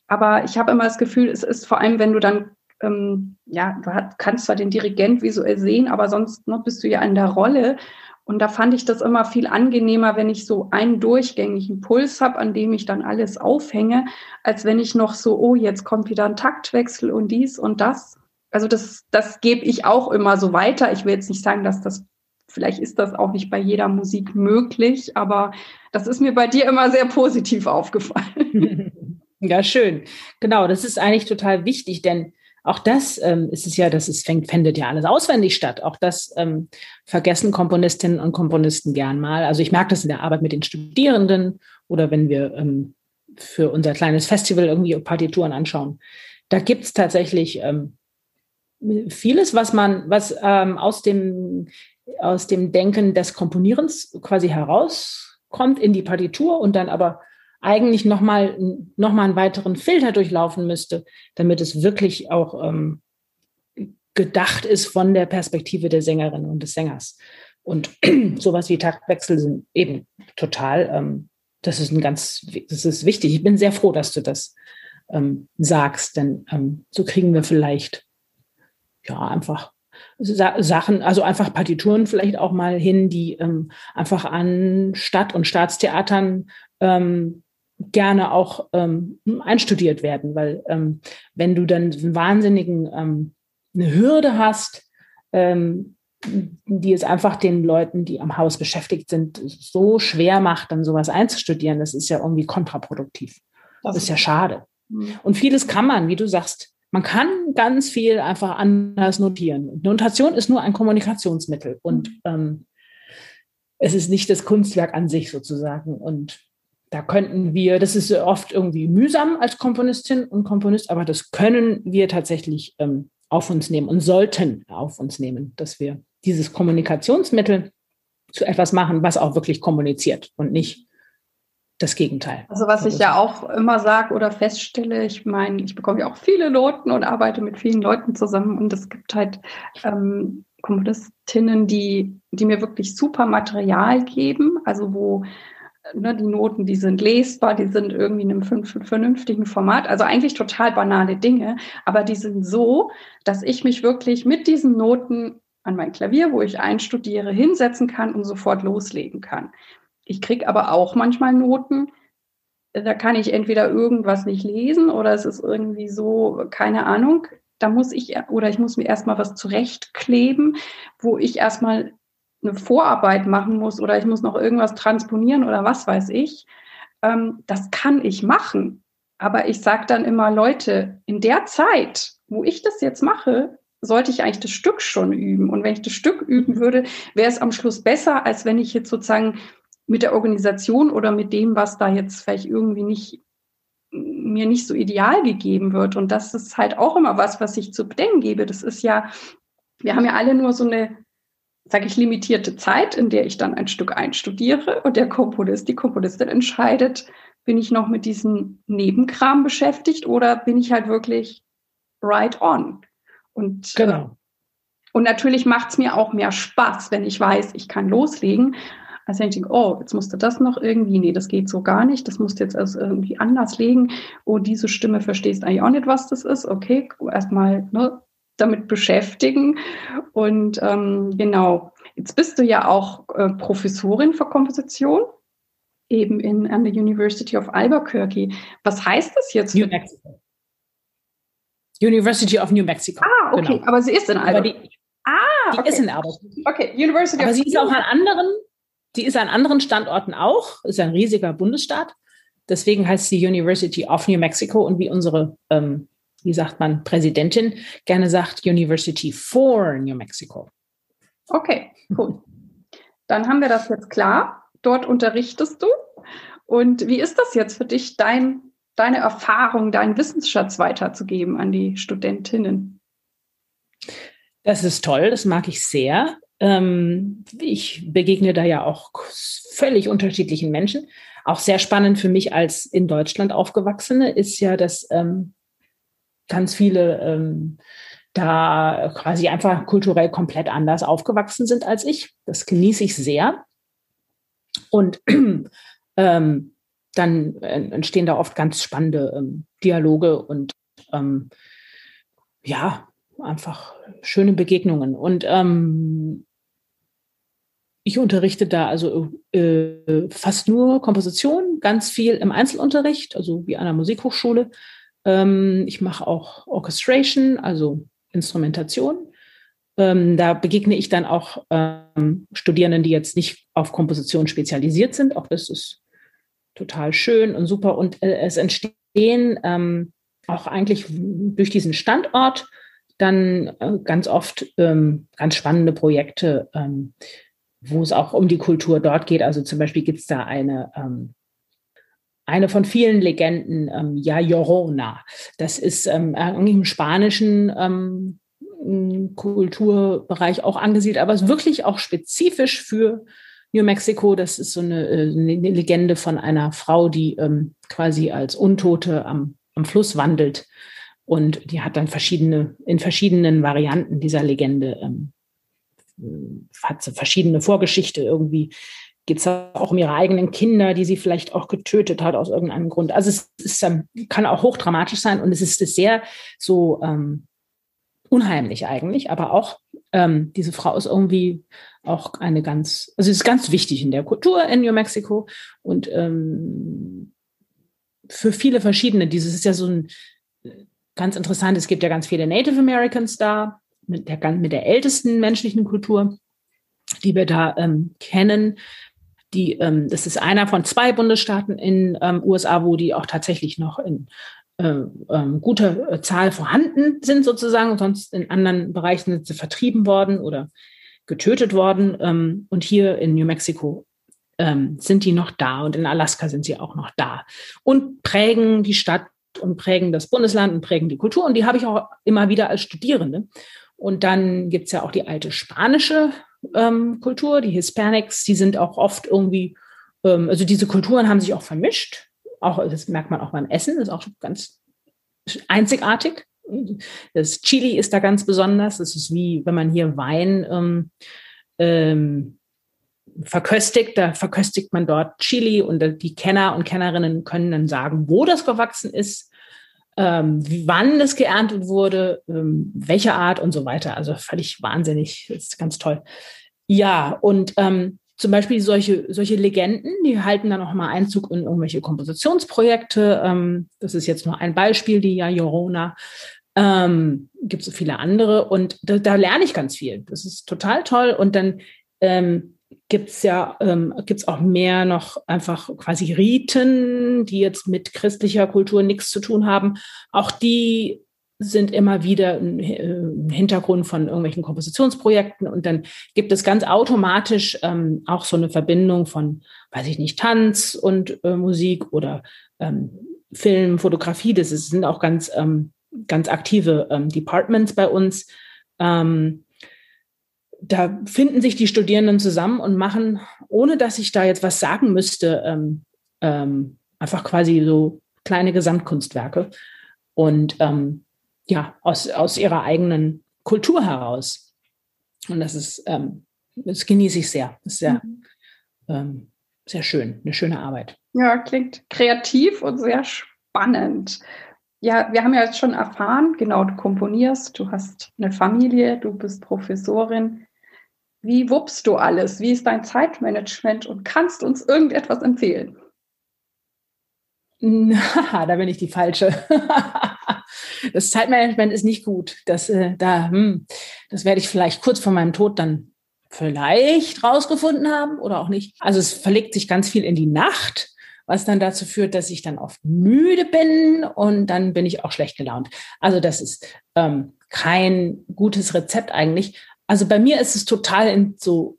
Speaker 1: aber ich habe immer das Gefühl, es ist vor allem, wenn du dann, ähm, ja, du hat, kannst zwar den Dirigent visuell sehen, aber sonst ne, bist du ja in der Rolle. Und da fand ich das immer viel angenehmer, wenn ich so einen durchgängigen Puls habe, an dem ich dann alles aufhänge, als wenn ich noch so, oh, jetzt kommt wieder ein Taktwechsel und dies und das. Also das, das gebe ich auch immer so weiter. Ich will jetzt nicht sagen, dass das, vielleicht ist das auch nicht bei jeder Musik möglich, aber das ist mir bei dir immer sehr positiv aufgefallen.
Speaker 2: Ja, schön. Genau, das ist eigentlich total wichtig, denn auch das ähm, ist es ja, das ist, fängt, findet ja alles auswendig statt. Auch das ähm, vergessen Komponistinnen und Komponisten gern mal. Also ich merke das in der Arbeit mit den Studierenden oder wenn wir ähm, für unser kleines Festival irgendwie Partituren anschauen. Da gibt es tatsächlich ähm, vieles, was man, was ähm, aus dem aus dem Denken des Komponierens quasi herauskommt in die Partitur und dann aber eigentlich nochmal noch mal einen weiteren Filter durchlaufen müsste, damit es wirklich auch ähm, gedacht ist von der Perspektive der Sängerin und des Sängers. Und sowas wie Taktwechsel sind eben total, ähm, das ist ein ganz, das ist wichtig. Ich bin sehr froh, dass du das ähm, sagst, denn ähm, so kriegen wir vielleicht ja einfach Sa Sachen, also einfach Partituren vielleicht auch mal hin, die ähm, einfach an Stadt- und Staatstheatern ähm, gerne auch ähm, einstudiert werden, weil ähm, wenn du dann einen wahnsinnigen ähm, eine Hürde hast, ähm, die es einfach den Leuten, die am Haus beschäftigt sind, so schwer macht, dann sowas einzustudieren, das ist ja irgendwie kontraproduktiv. Das ist ja schade. Mhm. Und vieles kann man, wie du sagst, man kann ganz viel einfach anders notieren. Notation ist nur ein Kommunikationsmittel und mhm. ähm, es ist nicht das Kunstwerk an sich sozusagen. Und da könnten wir, das ist oft irgendwie mühsam als Komponistin und Komponist, aber das können wir tatsächlich ähm, auf uns nehmen und sollten auf uns nehmen, dass wir dieses Kommunikationsmittel zu etwas machen, was auch wirklich kommuniziert und nicht das Gegenteil.
Speaker 1: Also was ich ja auch immer sage oder feststelle, ich meine, ich bekomme ja auch viele Noten und arbeite mit vielen Leuten zusammen und es gibt halt ähm, Komponistinnen, die, die mir wirklich super Material geben, also wo ne, die Noten, die sind lesbar, die sind irgendwie in einem vernünftigen Format. Also eigentlich total banale Dinge, aber die sind so, dass ich mich wirklich mit diesen Noten an mein Klavier, wo ich einstudiere, hinsetzen kann und sofort loslegen kann. Ich kriege aber auch manchmal Noten, da kann ich entweder irgendwas nicht lesen oder es ist irgendwie so, keine Ahnung, da muss ich oder ich muss mir erstmal was zurechtkleben, wo ich erstmal eine Vorarbeit machen muss oder ich muss noch irgendwas transponieren oder was weiß ich, ähm, das kann ich machen. Aber ich sage dann immer, Leute, in der Zeit, wo ich das jetzt mache, sollte ich eigentlich das Stück schon üben. Und wenn ich das Stück üben würde, wäre es am Schluss besser, als wenn ich jetzt sozusagen mit der Organisation oder mit dem, was da jetzt vielleicht irgendwie nicht mir nicht so ideal gegeben wird. Und das ist halt auch immer was, was ich zu bedenken gebe. Das ist ja, wir haben ja alle nur so eine sage ich, limitierte Zeit, in der ich dann ein Stück einstudiere und der Komponist, die Komponistin entscheidet, bin ich noch mit diesem Nebenkram beschäftigt oder bin ich halt wirklich right on? Und,
Speaker 2: äh, genau.
Speaker 1: und natürlich macht es mir auch mehr Spaß, wenn ich weiß, ich kann loslegen, als wenn ich denke, oh, jetzt musste das noch irgendwie, nee, das geht so gar nicht, das musst du jetzt also irgendwie anders legen. Oh, diese Stimme verstehst eigentlich auch nicht, was das ist. Okay, erstmal ne, damit beschäftigen. Und ähm, genau, jetzt bist du ja auch äh, Professorin für Komposition, eben in, an der University of Albuquerque. Was heißt das jetzt?
Speaker 2: New Mexico. University of New Mexico.
Speaker 1: Ah, okay, genau. aber sie ist in Albuquerque.
Speaker 2: ah, die okay. ist in Albuquerque. Okay, University aber of sie ist auch an anderen, die ist an anderen Standorten auch, ist ein riesiger Bundesstaat. Deswegen heißt sie University of New Mexico und wie unsere ähm, wie sagt man, Präsidentin gerne sagt, University for New Mexico.
Speaker 1: Okay, cool. Dann haben wir das jetzt klar. Dort unterrichtest du. Und wie ist das jetzt für dich, dein, deine Erfahrung, deinen Wissensschatz weiterzugeben an die Studentinnen?
Speaker 2: Das ist toll, das mag ich sehr. Ähm, ich begegne da ja auch völlig unterschiedlichen Menschen. Auch sehr spannend für mich als in Deutschland aufgewachsene ist ja, dass ähm, ganz viele ähm, da quasi einfach kulturell komplett anders aufgewachsen sind als ich. Das genieße ich sehr. Und ähm, dann entstehen da oft ganz spannende ähm, Dialoge und ähm, ja, einfach schöne Begegnungen. Und ähm, ich unterrichte da also äh, fast nur Komposition, ganz viel im Einzelunterricht, also wie an der Musikhochschule. Ähm, ich mache auch Orchestration, also Instrumentation. Ähm, da begegne ich dann auch ähm, Studierenden, die jetzt nicht auf Komposition spezialisiert sind. Auch das ist total schön und super. Und äh, es entstehen auch eigentlich durch diesen Standort dann äh, ganz oft ganz spannende Projekte, wo es auch um die Kultur dort geht. Also zum Beispiel gibt es da eine eine von vielen Legenden, ähm, Ja Llorona. Das ist ähm, im spanischen ähm, Kulturbereich auch angesiedelt, aber es ist wirklich auch spezifisch für New Mexico. Das ist so eine, äh, eine Legende von einer Frau, die ähm, quasi als Untote am, am Fluss wandelt. Und die hat dann verschiedene, in verschiedenen Varianten dieser Legende, ähm, hat sie verschiedene Vorgeschichte irgendwie geht es auch um ihre eigenen Kinder, die sie vielleicht auch getötet hat aus irgendeinem Grund. Also es ist, ähm, kann auch hochdramatisch sein und es ist sehr so ähm, unheimlich eigentlich, aber auch ähm, diese Frau ist irgendwie auch eine ganz, also es ist ganz wichtig in der Kultur in New Mexico und ähm, für viele verschiedene. Dieses ist ja so ein ganz interessant. Es gibt ja ganz viele Native Americans da mit der, mit der ältesten menschlichen Kultur, die wir da ähm, kennen. Die, ähm, das ist einer von zwei Bundesstaaten in ähm, USA, wo die auch tatsächlich noch in äh, ähm, guter äh, Zahl vorhanden sind sozusagen. Sonst in anderen Bereichen sind sie vertrieben worden oder getötet worden. Ähm, und hier in New Mexico ähm, sind die noch da und in Alaska sind sie auch noch da und prägen die Stadt und prägen das Bundesland und prägen die Kultur. Und die habe ich auch immer wieder als Studierende. Und dann gibt es ja auch die alte spanische ähm, Kultur, die Hispanics, die sind auch oft irgendwie, ähm, also diese Kulturen haben sich auch vermischt. Auch, das merkt man auch beim Essen, das ist auch ganz einzigartig. Das Chili ist da ganz besonders. Das ist wie, wenn man hier Wein ähm, ähm, verköstigt, da verköstigt man dort Chili und die Kenner und Kennerinnen können dann sagen, wo das gewachsen ist, ähm, wann es geerntet wurde, ähm, welche Art und so weiter. Also völlig wahnsinnig, das ist ganz toll. Ja, und ähm, zum Beispiel solche, solche Legenden, die halten dann auch mal Einzug in irgendwelche Kompositionsprojekte. Ähm, das ist jetzt nur ein Beispiel, die ja Jorona. Ähm, gibt so viele andere und da, da, lerne ich ganz viel. Das ist total toll. Und dann ähm, gibt es ja ähm, gibt's auch mehr noch einfach quasi Riten, die jetzt mit christlicher Kultur nichts zu tun haben. Auch die sind immer wieder ein Hintergrund von irgendwelchen Kompositionsprojekten und dann gibt es ganz automatisch ähm, auch so eine Verbindung von, weiß ich nicht, Tanz und äh, Musik oder ähm, Film, Fotografie. Das ist, sind auch ganz, ähm, ganz aktive ähm, Departments bei uns. Ähm, da finden sich die Studierenden zusammen und machen, ohne dass ich da jetzt was sagen müsste, ähm, ähm, einfach quasi so kleine Gesamtkunstwerke und ähm, ja, aus, aus ihrer eigenen Kultur heraus. Und das ist, ähm, das genieße ich sehr. Das ist sehr, mhm. ähm, sehr schön, eine schöne Arbeit.
Speaker 1: Ja, klingt kreativ und sehr spannend. ja, wir haben ja jetzt schon erfahren, genau, du komponierst, du hast eine Familie, du bist Professorin. Wie wuppst du alles? Wie ist dein Zeitmanagement und kannst uns irgendetwas empfehlen?
Speaker 2: Na, da bin ich die Falsche. das Zeitmanagement ist nicht gut. Das, äh, da, hm, das werde ich vielleicht kurz vor meinem Tod dann vielleicht rausgefunden haben oder auch nicht. Also es verlegt sich ganz viel in die Nacht was dann dazu führt, dass ich dann oft müde bin und dann bin ich auch schlecht gelaunt. Also das ist ähm, kein gutes Rezept eigentlich. Also bei mir ist es total in so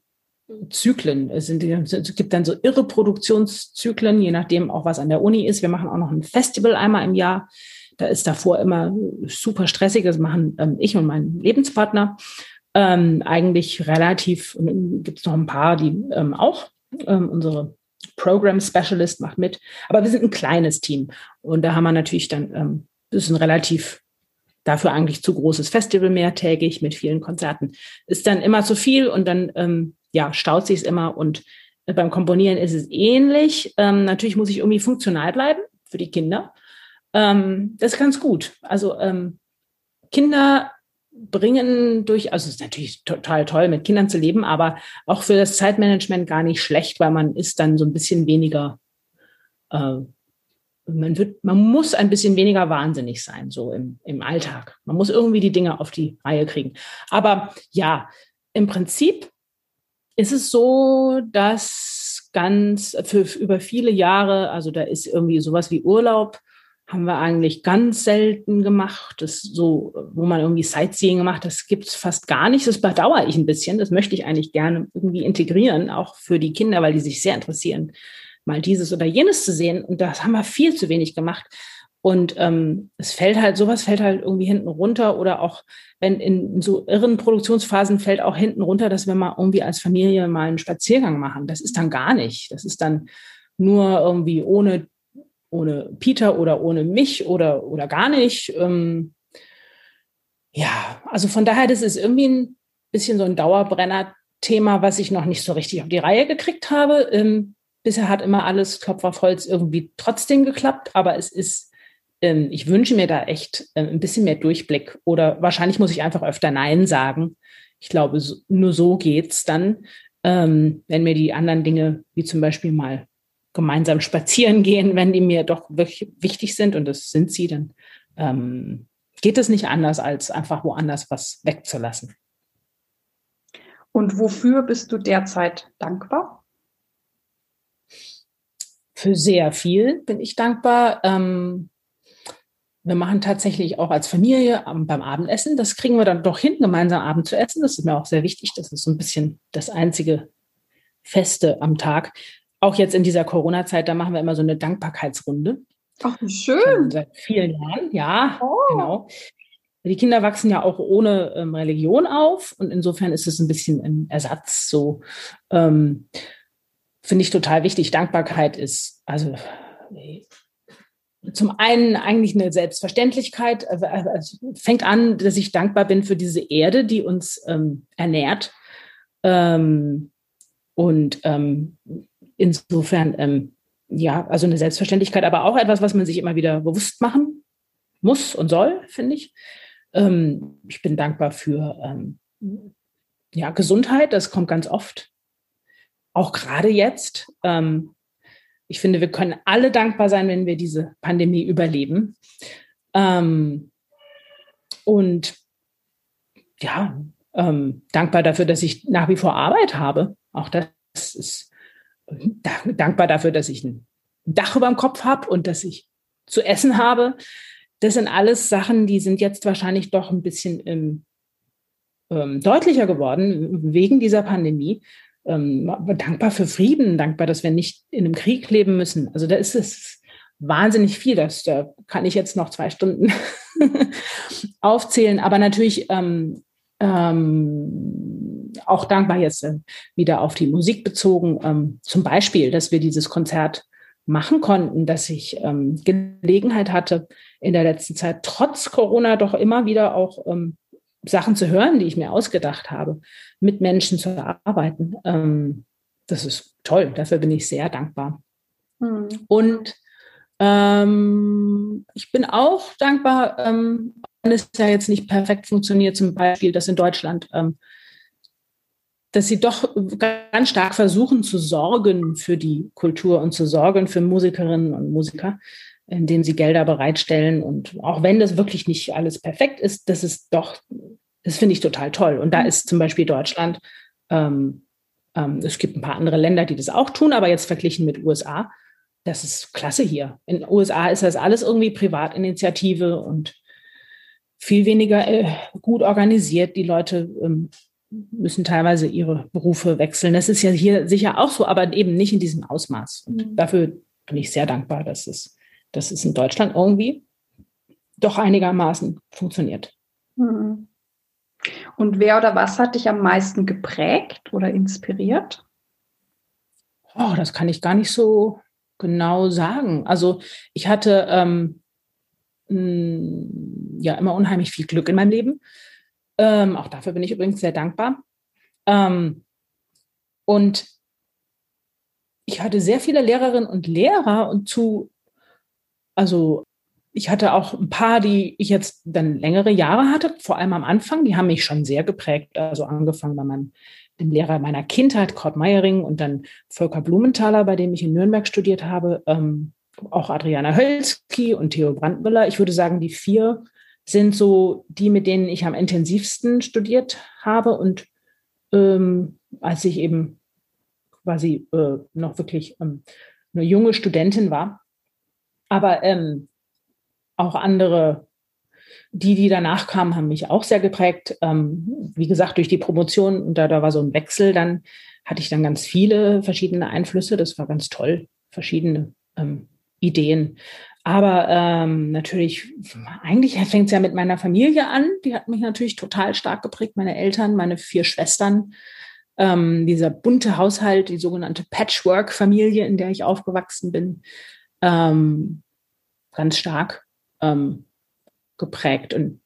Speaker 2: Zyklen. Es, sind, es gibt dann so irre Produktionszyklen, je nachdem auch was an der Uni ist. Wir machen auch noch ein Festival einmal im Jahr. Da ist davor immer super stressig. Das machen ähm, ich und mein Lebenspartner. Ähm, eigentlich relativ, gibt es noch ein paar, die ähm, auch ähm, unsere Program Specialist macht mit. Aber wir sind ein kleines Team. Und da haben wir natürlich dann, ähm, das ist ein relativ dafür eigentlich zu großes Festival mehrtägig mit vielen Konzerten. Ist dann immer zu viel und dann, ähm, ja, staut sich es immer. Und beim Komponieren ist es ähnlich. Ähm, natürlich muss ich irgendwie funktional bleiben für die Kinder. Ähm, das ist ganz gut. Also ähm, Kinder bringen durch, also es ist natürlich total toll, mit Kindern zu leben, aber auch für das Zeitmanagement gar nicht schlecht, weil man ist dann so ein bisschen weniger, äh, man wird, man muss ein bisschen weniger wahnsinnig sein, so im, im Alltag. Man muss irgendwie die Dinge auf die Reihe kriegen. Aber ja, im Prinzip ist es so, dass ganz für, über viele Jahre, also da ist irgendwie sowas wie Urlaub haben wir eigentlich ganz selten gemacht. Das so, wo man irgendwie Sightseeing gemacht, das gibt's fast gar nicht. Das bedauere ich ein bisschen. Das möchte ich eigentlich gerne irgendwie integrieren, auch für die Kinder, weil die sich sehr interessieren, mal dieses oder jenes zu sehen. Und das haben wir viel zu wenig gemacht. Und ähm, es fällt halt, sowas fällt halt irgendwie hinten runter oder auch wenn in so irren Produktionsphasen fällt auch hinten runter, dass wir mal irgendwie als Familie mal einen Spaziergang machen. Das ist dann gar nicht. Das ist dann nur irgendwie ohne ohne Peter oder ohne mich oder, oder gar nicht. Ähm, ja, also von daher, das ist irgendwie ein bisschen so ein Dauerbrenner-Thema, was ich noch nicht so richtig auf die Reihe gekriegt habe. Ähm, bisher hat immer alles Klopf auf Holz irgendwie trotzdem geklappt, aber es ist, ähm, ich wünsche mir da echt äh, ein bisschen mehr Durchblick oder wahrscheinlich muss ich einfach öfter Nein sagen. Ich glaube, so, nur so geht's dann, ähm, wenn mir die anderen Dinge, wie zum Beispiel mal gemeinsam spazieren gehen, wenn die mir doch wirklich wichtig sind und das sind sie, dann ähm, geht es nicht anders, als einfach woanders was wegzulassen.
Speaker 1: Und wofür bist du derzeit dankbar?
Speaker 2: Für sehr viel bin ich dankbar. Ähm, wir machen tatsächlich auch als Familie beim Abendessen. Das kriegen wir dann doch hin, gemeinsam Abend zu essen. Das ist mir auch sehr wichtig. Das ist so ein bisschen das einzige Feste am Tag auch jetzt in dieser Corona-Zeit, da machen wir immer so eine Dankbarkeitsrunde.
Speaker 1: Ach, schön.
Speaker 2: seit vielen Jahren, ja, oh. genau. Die Kinder wachsen ja auch ohne ähm, Religion auf und insofern ist es ein bisschen ein Ersatz. So ähm, finde ich total wichtig. Dankbarkeit ist also zum einen eigentlich eine Selbstverständlichkeit. Also, also fängt an, dass ich dankbar bin für diese Erde, die uns ähm, ernährt. Ähm, und ähm, insofern, ähm, ja, also eine Selbstverständlichkeit, aber auch etwas, was man sich immer wieder bewusst machen muss und soll, finde ich. Ähm, ich bin dankbar für ähm, ja, Gesundheit, das kommt ganz oft. Auch gerade jetzt. Ähm, ich finde, wir können alle dankbar sein, wenn wir diese Pandemie überleben. Ähm, und ja, ähm, dankbar dafür, dass ich nach wie vor Arbeit habe. Auch das ist dankbar dafür, dass ich ein Dach über dem Kopf habe und dass ich zu essen habe. Das sind alles Sachen, die sind jetzt wahrscheinlich doch ein bisschen ähm, ähm, deutlicher geworden wegen dieser Pandemie. Ähm, dankbar für Frieden, dankbar, dass wir nicht in einem Krieg leben müssen. Also da ist es wahnsinnig viel. Das, da kann ich jetzt noch zwei Stunden aufzählen. Aber natürlich ähm, ähm, auch dankbar jetzt äh, wieder auf die Musik bezogen. Ähm, zum Beispiel, dass wir dieses Konzert machen konnten, dass ich ähm, Gelegenheit hatte, in der letzten Zeit trotz Corona doch immer wieder auch ähm, Sachen zu hören, die ich mir ausgedacht habe, mit Menschen zu arbeiten. Ähm, das ist toll, dafür bin ich sehr dankbar. Mhm. Und Ähm, ich bin auch dankbar, ähm, wenn es ja jetzt nicht perfekt funktioniert, zum Beispiel, dass in Deutschland, ähm, dass sie doch ganz stark versuchen zu sorgen für die Kultur und zu sorgen für Musikerinnen und Musiker, indem sie Gelder bereitstellen. Und auch wenn das wirklich nicht alles perfekt ist, das ist doch, das finde ich total toll. Und da mhm. ist zum Beispiel Deutschland, ähm, ähm, es gibt ein paar andere Länder, die das auch tun, aber jetzt verglichen mit USA, das ist klasse hier. In den USA ist das alles irgendwie Privatinitiative und viel weniger äh, gut organisiert. Die Leute ähm, müssen teilweise ihre Berufe wechseln. Das ist ja hier sicher auch so, aber eben nicht in diesem Ausmaß. Und mhm. dafür bin ich sehr dankbar, dass es, dass es in Deutschland irgendwie doch einigermaßen funktioniert. Mhm.
Speaker 1: Und wer oder was hat dich am meisten geprägt oder inspiriert?
Speaker 2: Oh, das kann ich gar nicht so genau sagen. Also ich hatte ähm, mh, ja immer unheimlich viel Glück in meinem Leben. Ähm, auch dafür bin ich übrigens sehr dankbar. Ähm, und ich hatte sehr viele Lehrerinnen und Lehrer und zu, also ich hatte auch ein paar, die ich jetzt dann längere Jahre hatte, vor allem am Anfang, die haben mich schon sehr geprägt. Also angefangen bei meinem dem Lehrer meiner Kindheit, Kurt Meiering, und dann Volker Blumenthaler, bei dem ich in Nürnberg studiert habe, ähm, auch Adriana Hölzki und Theo Brandmüller. Ich würde sagen, die vier sind so die, mit denen ich am intensivsten studiert habe. Und ähm, als ich eben quasi äh, noch wirklich ähm, eine junge Studentin war, aber ähm, auch andere die, die danach kamen, haben mich auch sehr geprägt. Ähm, wie gesagt, durch die Promotion und da, da war so ein Wechsel, dann hatte ich dann ganz viele verschiedene Einflüsse. Das war ganz toll, verschiedene ähm, Ideen. Aber ähm, natürlich, eigentlich fängt es ja mit meiner Familie an. Die hat mich natürlich total stark geprägt. Meine Eltern, meine vier Schwestern, ähm, dieser bunte Haushalt, die sogenannte Patchwork-Familie, in der ich aufgewachsen bin, ähm, ganz stark. Ähm, geprägt und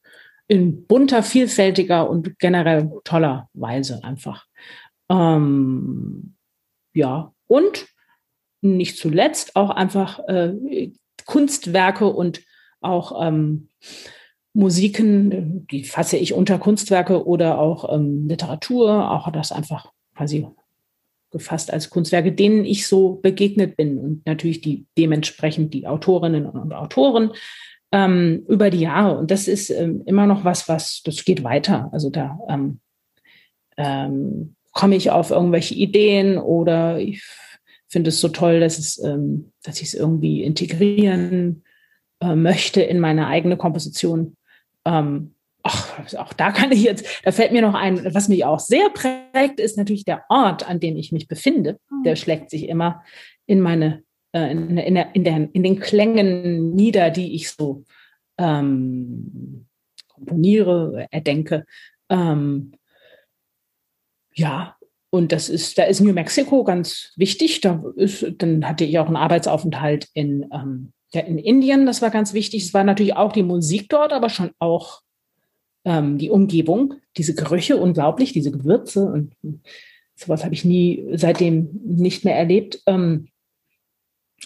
Speaker 2: in bunter, vielfältiger und generell toller Weise einfach. Ähm, ja, und nicht zuletzt auch einfach äh, Kunstwerke und auch ähm, Musiken, die fasse ich unter Kunstwerke oder auch ähm, Literatur, auch das einfach quasi gefasst als Kunstwerke, denen ich so begegnet bin und natürlich die dementsprechend die Autorinnen und Autoren, ähm, über die Jahre. Und das ist ähm, immer noch was, was, das geht weiter. Also da ähm, ähm, komme ich auf irgendwelche Ideen oder ich finde es so toll, dass es, ähm, dass ich es irgendwie integrieren äh, möchte in meine eigene Komposition. Ähm, ach, auch da kann ich jetzt, da fällt mir noch ein, was mich auch sehr prägt, ist natürlich der Ort, an dem ich mich befinde. Der hm. schlägt sich immer in meine äh, in, in, der, in, der, in, den Klängen nieder, die ich so ähm, komponiere, erdenke. Ähm, ja, und das ist, da ist New Mexico ganz wichtig. Da ist, dann hatte ich auch einen Arbeitsaufenthalt in, ähm, in Indien. Das war ganz wichtig. Es war natürlich auch die Musik dort, aber schon auch ähm, die Umgebung, diese Gerüche, unglaublich, diese Gewürze und sowas habe ich nie seitdem nicht mehr erlebt. Ähm,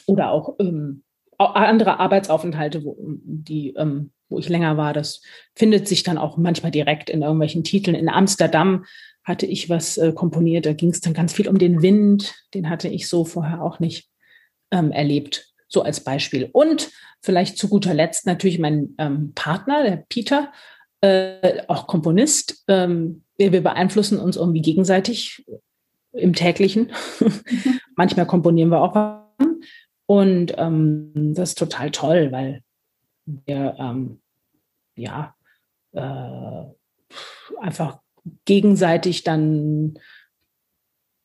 Speaker 2: oder auch ähm, andere Arbeitsaufenthalte, wo, die, ähm, wo ich länger war. Das findet sich dann auch manchmal direkt in irgendwelchen Titeln. In Amsterdam hatte ich was äh, komponiert, da ging es dann ganz viel um den Wind. Den hatte ich so vorher auch nicht ähm, erlebt, so als Beispiel. Und vielleicht zu guter Letzt natürlich mein ähm, Partner, der Peter, äh, auch Komponist. Ähm, wir, wir beeinflussen uns irgendwie gegenseitig im täglichen. Manchmal komponieren wir auch und ähm, das ist total toll, weil wir ähm, ja äh, einfach gegenseitig dann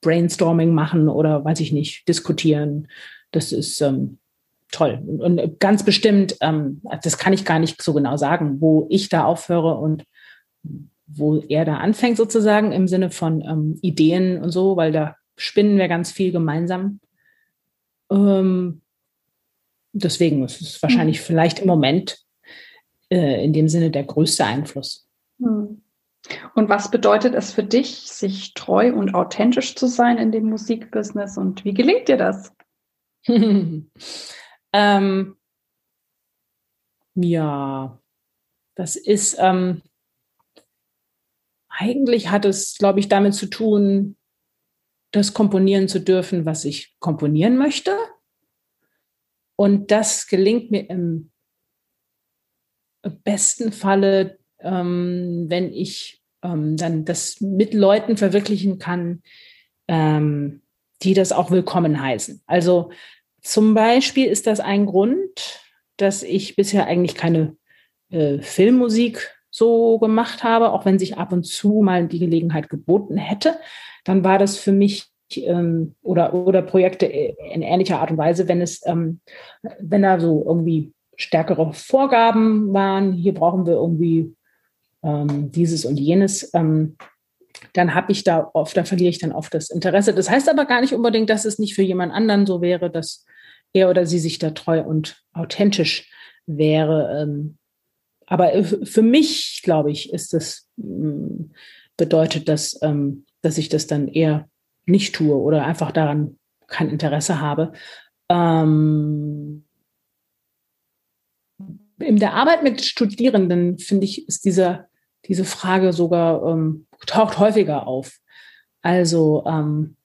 Speaker 2: Brainstorming machen oder weiß ich nicht, diskutieren. Das ist ähm, toll. Und, und, ganz bestimmt, ähm, das kann ich gar nicht so genau sagen, wo ich da aufhöre und wo er da anfängt sozusagen im Sinne von ähm, Ideen und so, weil da spinnen wir ganz viel gemeinsam. Ähm, deswegen ist es wahrscheinlich mhm. vielleicht im Moment äh, in dem Sinne der größte Einfluss.
Speaker 1: Mhm. Und was bedeutet es für dich, sich treu und authentisch zu sein in dem Musikbusiness und wie gelingt dir das?
Speaker 2: Ähm, ja, das ist, ähm, eigentlich hat es, glaube ich, damit zu tun, das komponieren zu dürfen, was ich komponieren möchte. Und das gelingt mir im besten Falle, ähm, wenn ich ähm, dann das mit Leuten verwirklichen kann, ähm, die das auch willkommen heißen. Also zum Beispiel ist das ein Grund, dass ich bisher eigentlich keine äh, Filmmusik so gemacht habe, auch wenn sich ab und zu mal die Gelegenheit geboten hätte, dann war das für mich ähm, oder, oder Projekte in ähnlicher Art und Weise, wenn es, ähm, wenn da so irgendwie stärkere Vorgaben waren, hier brauchen wir irgendwie ähm, dieses und jenes, ähm, dann habe ich da oft, da verliere ich dann oft das Interesse. Das heißt aber gar nicht unbedingt, dass es nicht für jemand anderen so wäre, dass er oder sie sich da treu und authentisch wäre. Ähm, aber für mich, glaube ich, ist das, mm, bedeutet das, ähm, dass ich das dann eher nicht tue oder einfach daran kein Interesse habe. Ähm, in der Arbeit mit Studierenden, finde ich, ist dieser, diese Frage sogar, ähm, taucht häufiger auf. Also ähm,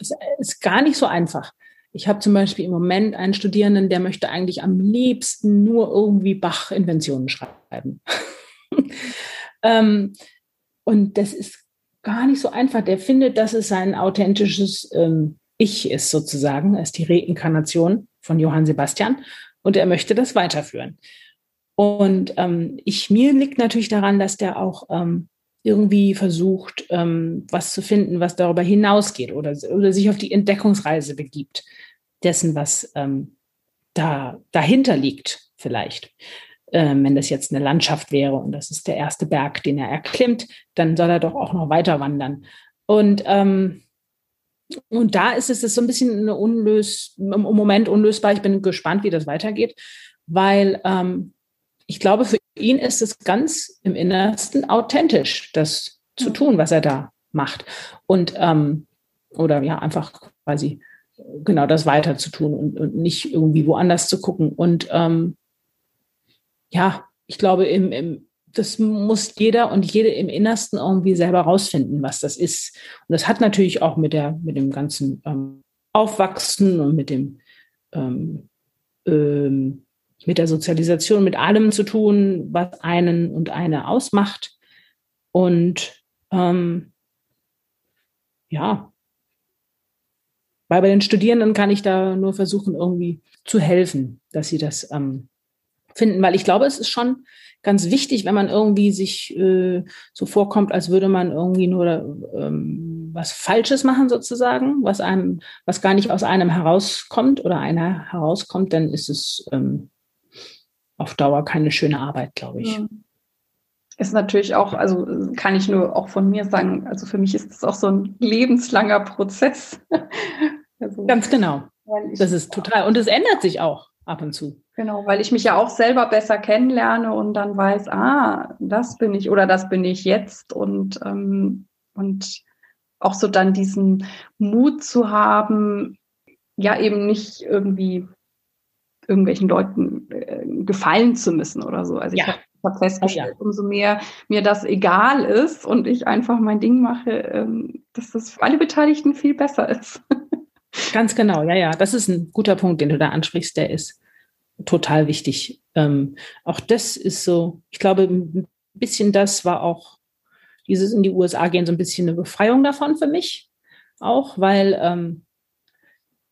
Speaker 2: es ist gar nicht so einfach. Ich habe zum Beispiel im Moment einen Studierenden, der möchte eigentlich am liebsten nur irgendwie Bach-Inventionen schreiben. ähm, und das ist gar nicht so einfach. Der findet, dass es sein authentisches ähm, Ich ist sozusagen. Er ist die Reinkarnation von Johann Sebastian und er möchte das weiterführen. Und ähm, ich, mir liegt natürlich daran, dass der auch ähm, irgendwie versucht, ähm, was zu finden, was darüber hinausgeht oder, oder sich auf die Entdeckungsreise begibt dessen, was ähm, da dahinter liegt, vielleicht. Ähm, wenn das jetzt eine Landschaft wäre und das ist der erste Berg, den er erklimmt, dann soll er doch auch noch weiter wandern. Und, ähm, und da ist es so ein bisschen eine unlös, im Moment unlösbar. Ich bin gespannt, wie das weitergeht, weil ähm, ich glaube, für ihn ist es ganz im Innersten authentisch, das zu tun, was er da macht. Und ähm, oder ja, einfach quasi genau das weiter zu tun und, und nicht irgendwie woanders zu gucken. Und ähm, ja, ich glaube, im, im, das muss jeder und jede im Innersten irgendwie selber rausfinden, was das ist. Und das hat natürlich auch mit der, mit dem ganzen ähm, Aufwachsen und mit dem ähm, ähm, mit der Sozialisation, mit allem zu tun, was einen und eine ausmacht. Und ähm, ja, weil bei den Studierenden kann ich da nur versuchen, irgendwie zu helfen, dass sie das ähm, finden, weil ich glaube, es ist schon ganz wichtig, wenn man irgendwie sich äh, so vorkommt, als würde man irgendwie nur ähm, was Falsches machen sozusagen, was einem, was gar nicht aus einem herauskommt oder einer herauskommt, dann ist es ähm, auf Dauer keine schöne Arbeit, glaube ich. Ja.
Speaker 1: Ist natürlich auch, also kann ich nur auch von mir sagen, also für mich ist es auch so ein lebenslanger Prozess.
Speaker 2: also, Ganz genau. Das ist total, und es ändert sich auch ab und zu.
Speaker 1: Genau, weil ich mich ja auch selber besser kennenlerne und dann weiß, ah, das bin ich oder das bin ich jetzt und, ähm, und auch so dann diesen Mut zu haben, ja eben nicht irgendwie irgendwelchen Leuten äh, gefallen zu müssen oder so. Also ja. ich habe festgestellt, oh, ja. umso mehr mir das egal ist und ich einfach mein Ding mache, ähm, dass das für alle Beteiligten viel besser ist.
Speaker 2: Ganz genau, ja, ja. Das ist ein guter Punkt, den du da ansprichst, der ist total wichtig. Ähm, auch das ist so, ich glaube, ein bisschen das war auch, dieses in die USA gehen, so ein bisschen eine Befreiung davon für mich. Auch, weil ähm,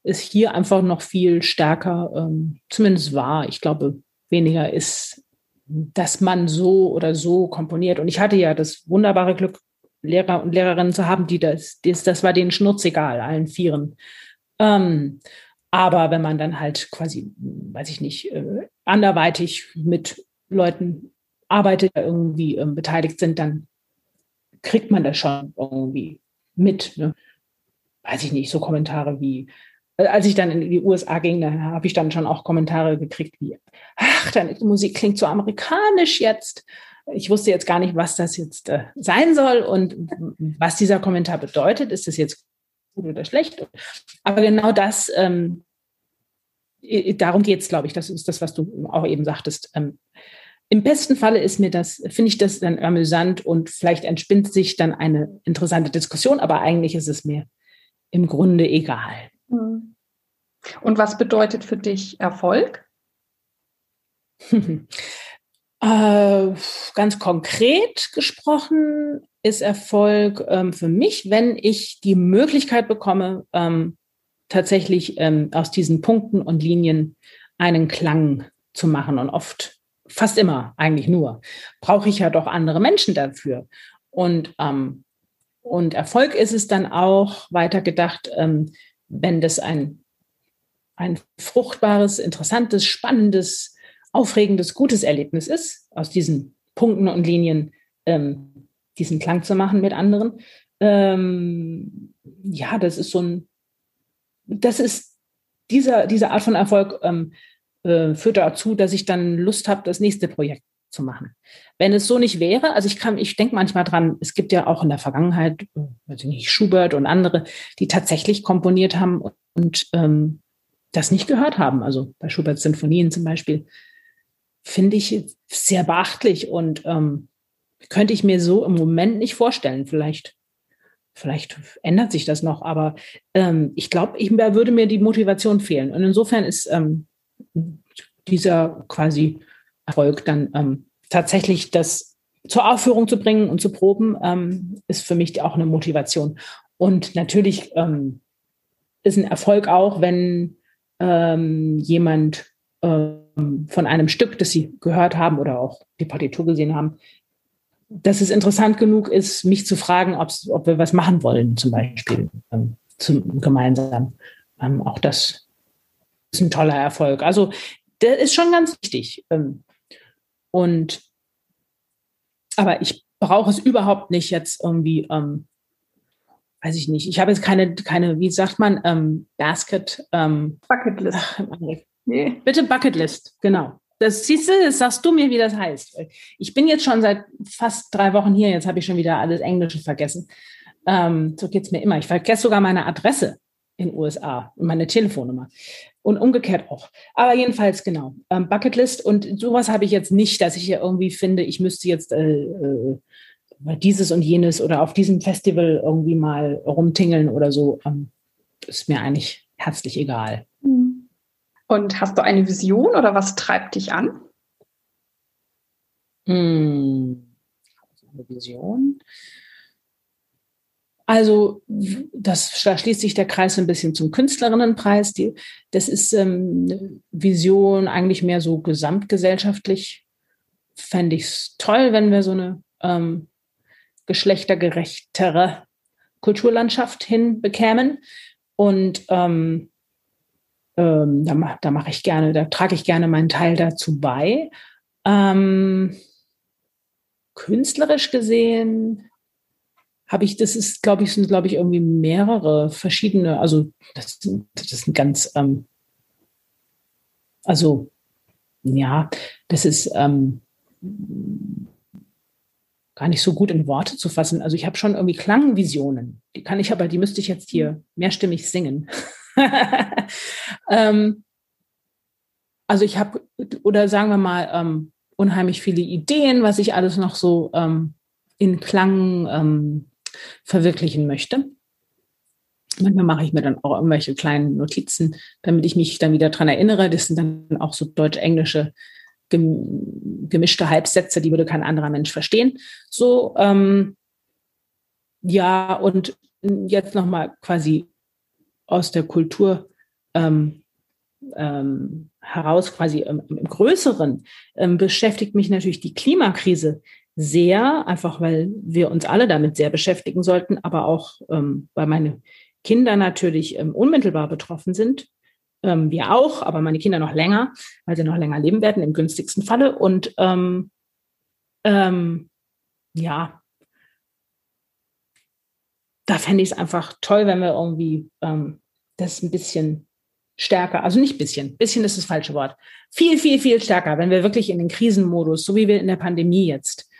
Speaker 2: es hier einfach noch viel stärker, ähm, zumindest war. Ich glaube, weniger ist, dass man so oder so komponiert. Und ich hatte ja das wunderbare Glück, Lehrer und Lehrerinnen zu haben, die das, das, das war denen schnurzegal, allen Vieren. Ähm, aber wenn man dann halt quasi, weiß ich nicht, äh, anderweitig mit Leuten arbeitet, irgendwie ähm, beteiligt sind, dann kriegt man das schon irgendwie mit. Ne? Weiß ich nicht, so Kommentare wie, äh, als ich dann in die USA ging, da habe ich dann schon auch Kommentare gekriegt wie, ach, deine Musik klingt so amerikanisch jetzt. Ich wusste jetzt gar nicht, was das jetzt äh, sein soll und was dieser Kommentar bedeutet. Ist das jetzt gut oder schlecht? Aber genau das ähm, darum geht es, glaube ich. Das ist das, was du auch eben sagtest. Ähm, Im besten Falle ist mir das, finde ich das dann amüsant und vielleicht entspinnt sich dann eine interessante Diskussion, aber eigentlich ist es mir im Grunde egal.
Speaker 1: Mhm. Und was bedeutet für dich Erfolg?
Speaker 2: äh, ganz konkret gesprochen ist Erfolg ähm, für mich, wenn ich die Möglichkeit bekomme, ähm, tatsächlich ähm, aus diesen Punkten und Linien einen Klang zu machen. Und oft, fast immer, eigentlich nur, brauche ich ja doch andere Menschen dafür. Und, ähm, und Erfolg ist es dann auch weiter gedacht, ähm, wenn das ein, ein fruchtbares, interessantes, spannendes, aufregendes, gutes Erlebnis ist, aus diesen Punkten und Linien ähm, diesen Klang zu machen mit anderen. Ähm, ja, das ist so ein, das ist dieser, diese Art von Erfolg ähm, äh, führt dazu, dass ich dann Lust habe, das nächste Projekt zu machen. Wenn es so nicht wäre, also ich kann, ich denke manchmal dran, es gibt ja auch in der Vergangenheit, äh, weiß ich nicht, Schubert und andere, die tatsächlich komponiert haben und ähm, das nicht gehört haben. Also bei Schuberts Sinfonien zum Beispiel finde ich sehr beachtlich und ähm, könnte ich mir so im Moment nicht vorstellen. Vielleicht Vielleicht ändert sich das noch, aber ähm, ich glaube, ich, da würde mir die Motivation fehlen. Und insofern ist ähm, dieser quasi Erfolg dann ähm, tatsächlich das zur Aufführung zu bringen und zu proben, ähm, ist für mich auch eine Motivation. Und natürlich ähm, ist ein Erfolg auch, wenn ähm, jemand von einem Stück, das Sie gehört haben oder auch die Partitur gesehen haben, dass es interessant genug ist, mich zu fragen, ob wir was machen wollen, zum Beispiel ähm, zum, gemeinsam. Ähm, auch das ist ein toller Erfolg. Also der ist schon ganz wichtig. Ähm, und aber ich brauche es überhaupt nicht jetzt irgendwie, ähm, weiß ich nicht. Ich habe jetzt keine, keine, wie sagt man, ähm, Basket, ähm,
Speaker 1: Bucketlist.
Speaker 2: Ach, nee. Bitte Bucketlist, genau. Das siehst du, das sagst du mir, wie das heißt. Ich bin jetzt schon seit fast drei Wochen hier, jetzt habe ich schon wieder alles Englische vergessen. Ähm, so geht's mir immer. Ich vergesse sogar meine Adresse in den USA und meine Telefonnummer. Und umgekehrt auch. Aber jedenfalls, genau. Ähm, Bucketlist und sowas habe ich jetzt nicht, dass ich hier irgendwie finde, ich müsste jetzt äh, äh, dieses und jenes oder auf diesem Festival irgendwie mal rumtingeln oder so. Ähm, ist mir eigentlich herzlich egal. Mhm.
Speaker 1: Und hast du eine Vision oder was treibt dich an?
Speaker 2: Hm, eine Vision. Also das, da schließt sich der Kreis ein bisschen zum Künstlerinnenpreis. Die, das ist ähm, Vision eigentlich mehr so gesamtgesellschaftlich. Fände ich es toll, wenn wir so eine ähm, geschlechtergerechtere Kulturlandschaft hinbekämen. Und ähm, ähm, da, da mache ich gerne, da trage ich gerne meinen Teil dazu bei. Ähm, künstlerisch gesehen habe ich, das ist, glaube ich, sind, glaube ich, irgendwie mehrere verschiedene, also das, das ist ein ganz, ähm, also ja, das ist ähm, gar nicht so gut in Worte zu fassen. Also ich habe schon irgendwie Klangvisionen. Die kann ich aber, die müsste ich jetzt hier mehrstimmig singen. ähm, also ich habe, oder sagen wir mal, ähm, unheimlich viele Ideen, was ich alles noch so ähm, in Klang ähm, verwirklichen möchte. Manchmal mache ich mir dann auch irgendwelche kleinen Notizen, damit ich mich dann wieder dran erinnere. Das sind dann auch so deutsch-englische gemischte Halbsätze, die würde kein anderer Mensch verstehen. So, ähm, ja, und jetzt nochmal quasi aus der Kultur ähm, ähm, heraus, quasi im, im Größeren, ähm, beschäftigt mich natürlich die Klimakrise sehr, einfach weil wir uns alle damit sehr beschäftigen sollten, aber auch ähm, weil meine Kinder natürlich ähm, unmittelbar betroffen sind. Ähm, wir auch, aber meine Kinder noch länger, weil sie noch länger leben werden, im günstigsten Falle. Und ähm, ähm, ja, da fände ich es einfach toll, wenn wir irgendwie ähm, das ein bisschen stärker, also nicht bisschen, bisschen ist das falsche Wort, viel, viel, viel stärker, wenn wir wirklich in den Krisenmodus, so wie wir in der Pandemie jetzt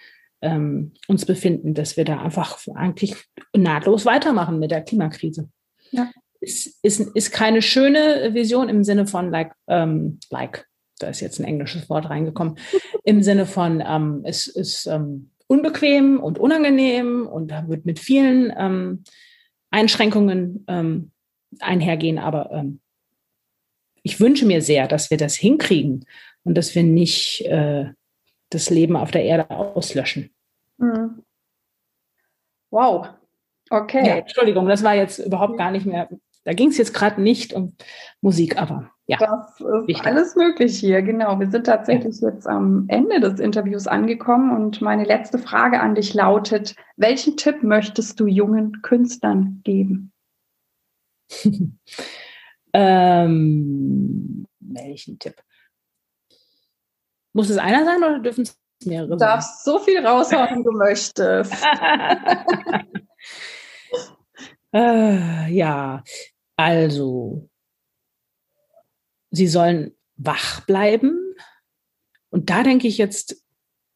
Speaker 2: ähm, uns befinden, dass wir da einfach eigentlich nahtlos weitermachen mit der Klimakrise. Ja. ist, ist, ist keine schöne Vision im Sinne von like, ähm, like, da ist jetzt ein englisches Wort reingekommen, im Sinne von, ähm, es ist ähm, unbequem und unangenehm und da wird mit vielen ähm, Einschränkungen ähm, einhergehen, aber ich wünsche mir sehr, dass wir das hinkriegen und dass wir nicht äh, das Leben auf der Erde auslöschen.
Speaker 1: Mhm. Wow. Okay.
Speaker 2: Ja, Entschuldigung, das war jetzt überhaupt gar nicht mehr. Da ging es jetzt gerade nicht um Musik, aber ja.
Speaker 1: Das ist wichtig. alles möglich hier, genau. Wir sind tatsächlich ja. jetzt am Ende des Interviews angekommen und meine letzte Frage an dich lautet: Welchen Tipp möchtest du jungen Künstlern geben?
Speaker 2: ähm, welchen Tipp? Muss es einer sein oder dürfen es mehrere?
Speaker 1: Du darfst so viel raushauen, wie du möchtest.
Speaker 2: äh, ja, also, sie sollen wach bleiben. Und da denke ich jetzt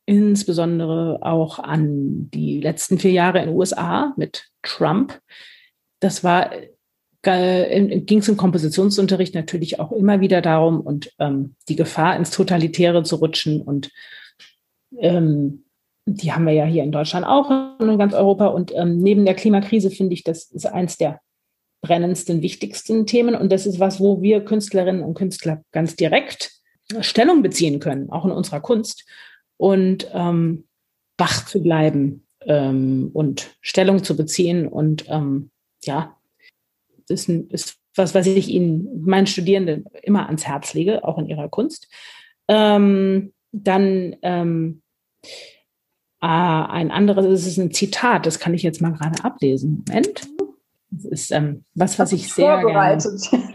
Speaker 2: insbesondere auch an die letzten vier Jahre in den USA mit Trump. Das war äh, ging es im Kompositionsunterricht natürlich auch immer wieder darum und ähm, die Gefahr ins Totalitäre zu rutschen und ähm, die haben wir ja hier in Deutschland auch und in ganz Europa. Und ähm, neben der Klimakrise finde ich, das ist eins der brennendsten, wichtigsten Themen. Und das ist was, wo wir Künstlerinnen und Künstler ganz direkt Stellung beziehen können, auch in unserer Kunst. Und ähm, wach zu bleiben ähm, und Stellung zu beziehen. Und ähm, ja, ist, ein, ist was, was ich Ihnen, meinen Studierenden immer ans Herz lege, auch in ihrer Kunst. Ähm, dann ähm, äh, ein anderes, das ist ein Zitat, das kann ich jetzt mal gerade ablesen. Moment. Das ist ähm, was, was ich sehr vorbereitet. Gerne,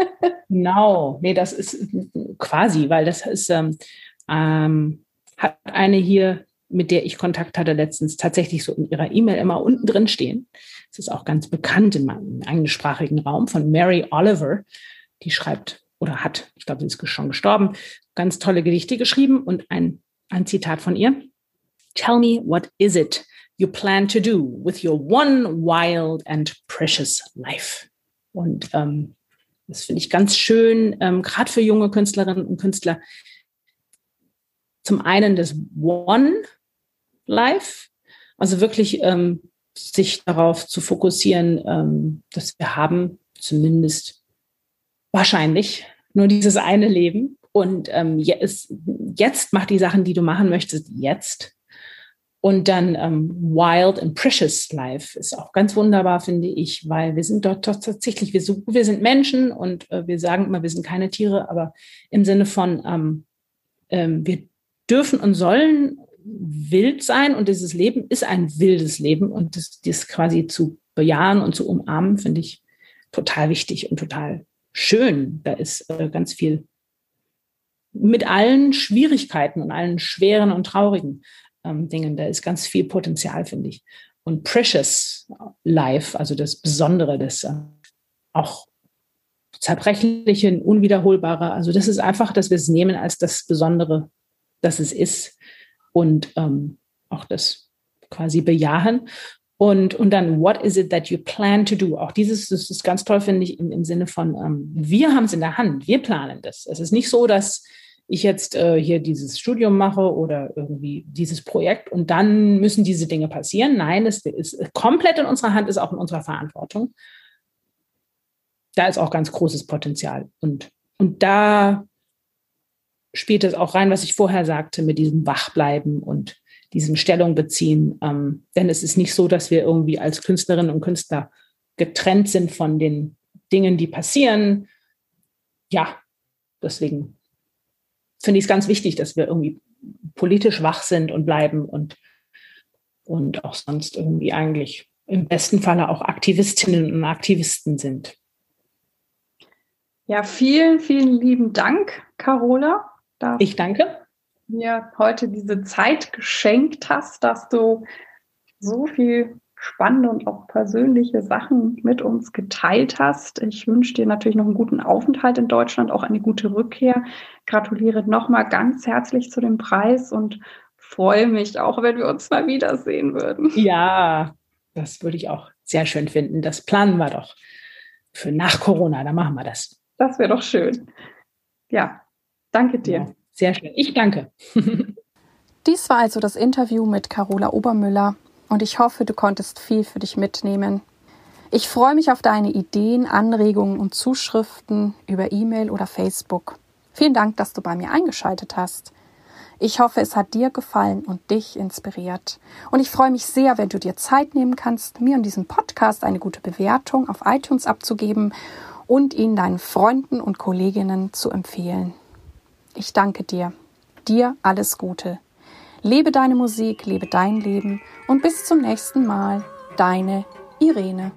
Speaker 2: genau, nee, das ist quasi, weil das ist ähm, ähm, hat eine hier, mit der ich Kontakt hatte letztens, tatsächlich so in ihrer E-Mail immer unten drin stehen. Es ist auch ganz bekannt in meinem englischsprachigen Raum von Mary Oliver. Die schreibt oder hat, ich glaube, sie ist schon gestorben, ganz tolle Gedichte geschrieben und ein, ein Zitat von ihr. Tell me what is it you plan to do with your one wild and precious life? Und ähm, das finde ich ganz schön, ähm, gerade für junge Künstlerinnen und Künstler. Zum einen das One Life, also wirklich ähm, sich darauf zu fokussieren, ähm, dass wir haben zumindest wahrscheinlich nur dieses eine Leben. Und ähm, jetzt, jetzt mach die Sachen, die du machen möchtest, jetzt. Und dann ähm, Wild and Precious Life ist auch ganz wunderbar, finde ich, weil wir sind dort doch tatsächlich, wir, wir sind Menschen und äh, wir sagen immer, wir sind keine Tiere, aber im Sinne von, ähm, ähm, wir dürfen und sollen wild sein und dieses Leben ist ein wildes Leben und das, das quasi zu bejahen und zu umarmen, finde ich total wichtig und total schön. Da ist äh, ganz viel mit allen Schwierigkeiten und allen schweren und traurigen ähm, Dingen. Da ist ganz viel Potenzial, finde ich. Und Precious Life, also das Besondere, das äh, auch zerbrechliche, unwiederholbare. Also das ist einfach, dass wir es nehmen als das Besondere, das es ist und ähm, auch das quasi bejahen. Und, und dann, what is it that you plan to do? Auch dieses, das ist ganz toll, finde ich, im, im Sinne von, ähm, wir haben es in der Hand, wir planen das. Es ist nicht so, dass ich jetzt äh, hier dieses Studium mache oder irgendwie dieses Projekt und dann müssen diese Dinge passieren. Nein, es ist komplett in unserer Hand, ist auch in unserer Verantwortung. Da ist auch ganz großes Potenzial. Und, und da spielt es auch rein, was ich vorher sagte, mit diesem Wachbleiben und diesem Stellung beziehen. Ähm, denn es ist nicht so, dass wir irgendwie als Künstlerinnen und Künstler getrennt sind von den Dingen, die passieren. Ja, deswegen finde ich es ganz wichtig, dass wir irgendwie politisch wach sind und bleiben und, und auch sonst irgendwie eigentlich im besten Falle auch Aktivistinnen und Aktivisten sind.
Speaker 1: Ja, vielen, vielen lieben Dank, Carola
Speaker 2: ich danke.
Speaker 1: mir heute diese Zeit geschenkt hast, dass du so viel spannende und auch persönliche Sachen mit uns geteilt hast. Ich wünsche dir natürlich noch einen guten Aufenthalt in Deutschland, auch eine gute Rückkehr. Gratuliere nochmal ganz herzlich zu dem Preis und freue mich auch, wenn wir uns mal wiedersehen würden.
Speaker 2: Ja, das würde ich auch sehr schön finden. Das planen wir doch für nach Corona. Da machen wir das.
Speaker 1: Das wäre doch schön. Ja, danke dir.
Speaker 2: Ja, sehr schön. Ich danke.
Speaker 1: Dies war also das Interview mit Carola Obermüller und ich hoffe, du konntest viel für dich mitnehmen. Ich freue mich auf deine Ideen, Anregungen und Zuschriften über E-Mail oder Facebook. Vielen Dank, dass du bei mir eingeschaltet hast. Ich hoffe, es hat dir gefallen und dich inspiriert. Und ich freue mich sehr, wenn du dir Zeit nehmen kannst, mir und diesem Podcast eine gute Bewertung auf iTunes abzugeben und ihn deinen Freunden und Kolleginnen zu empfehlen. Ich danke dir. Dir alles Gute. Lebe deine Musik, lebe dein Leben und bis zum nächsten Mal. Deine Irene.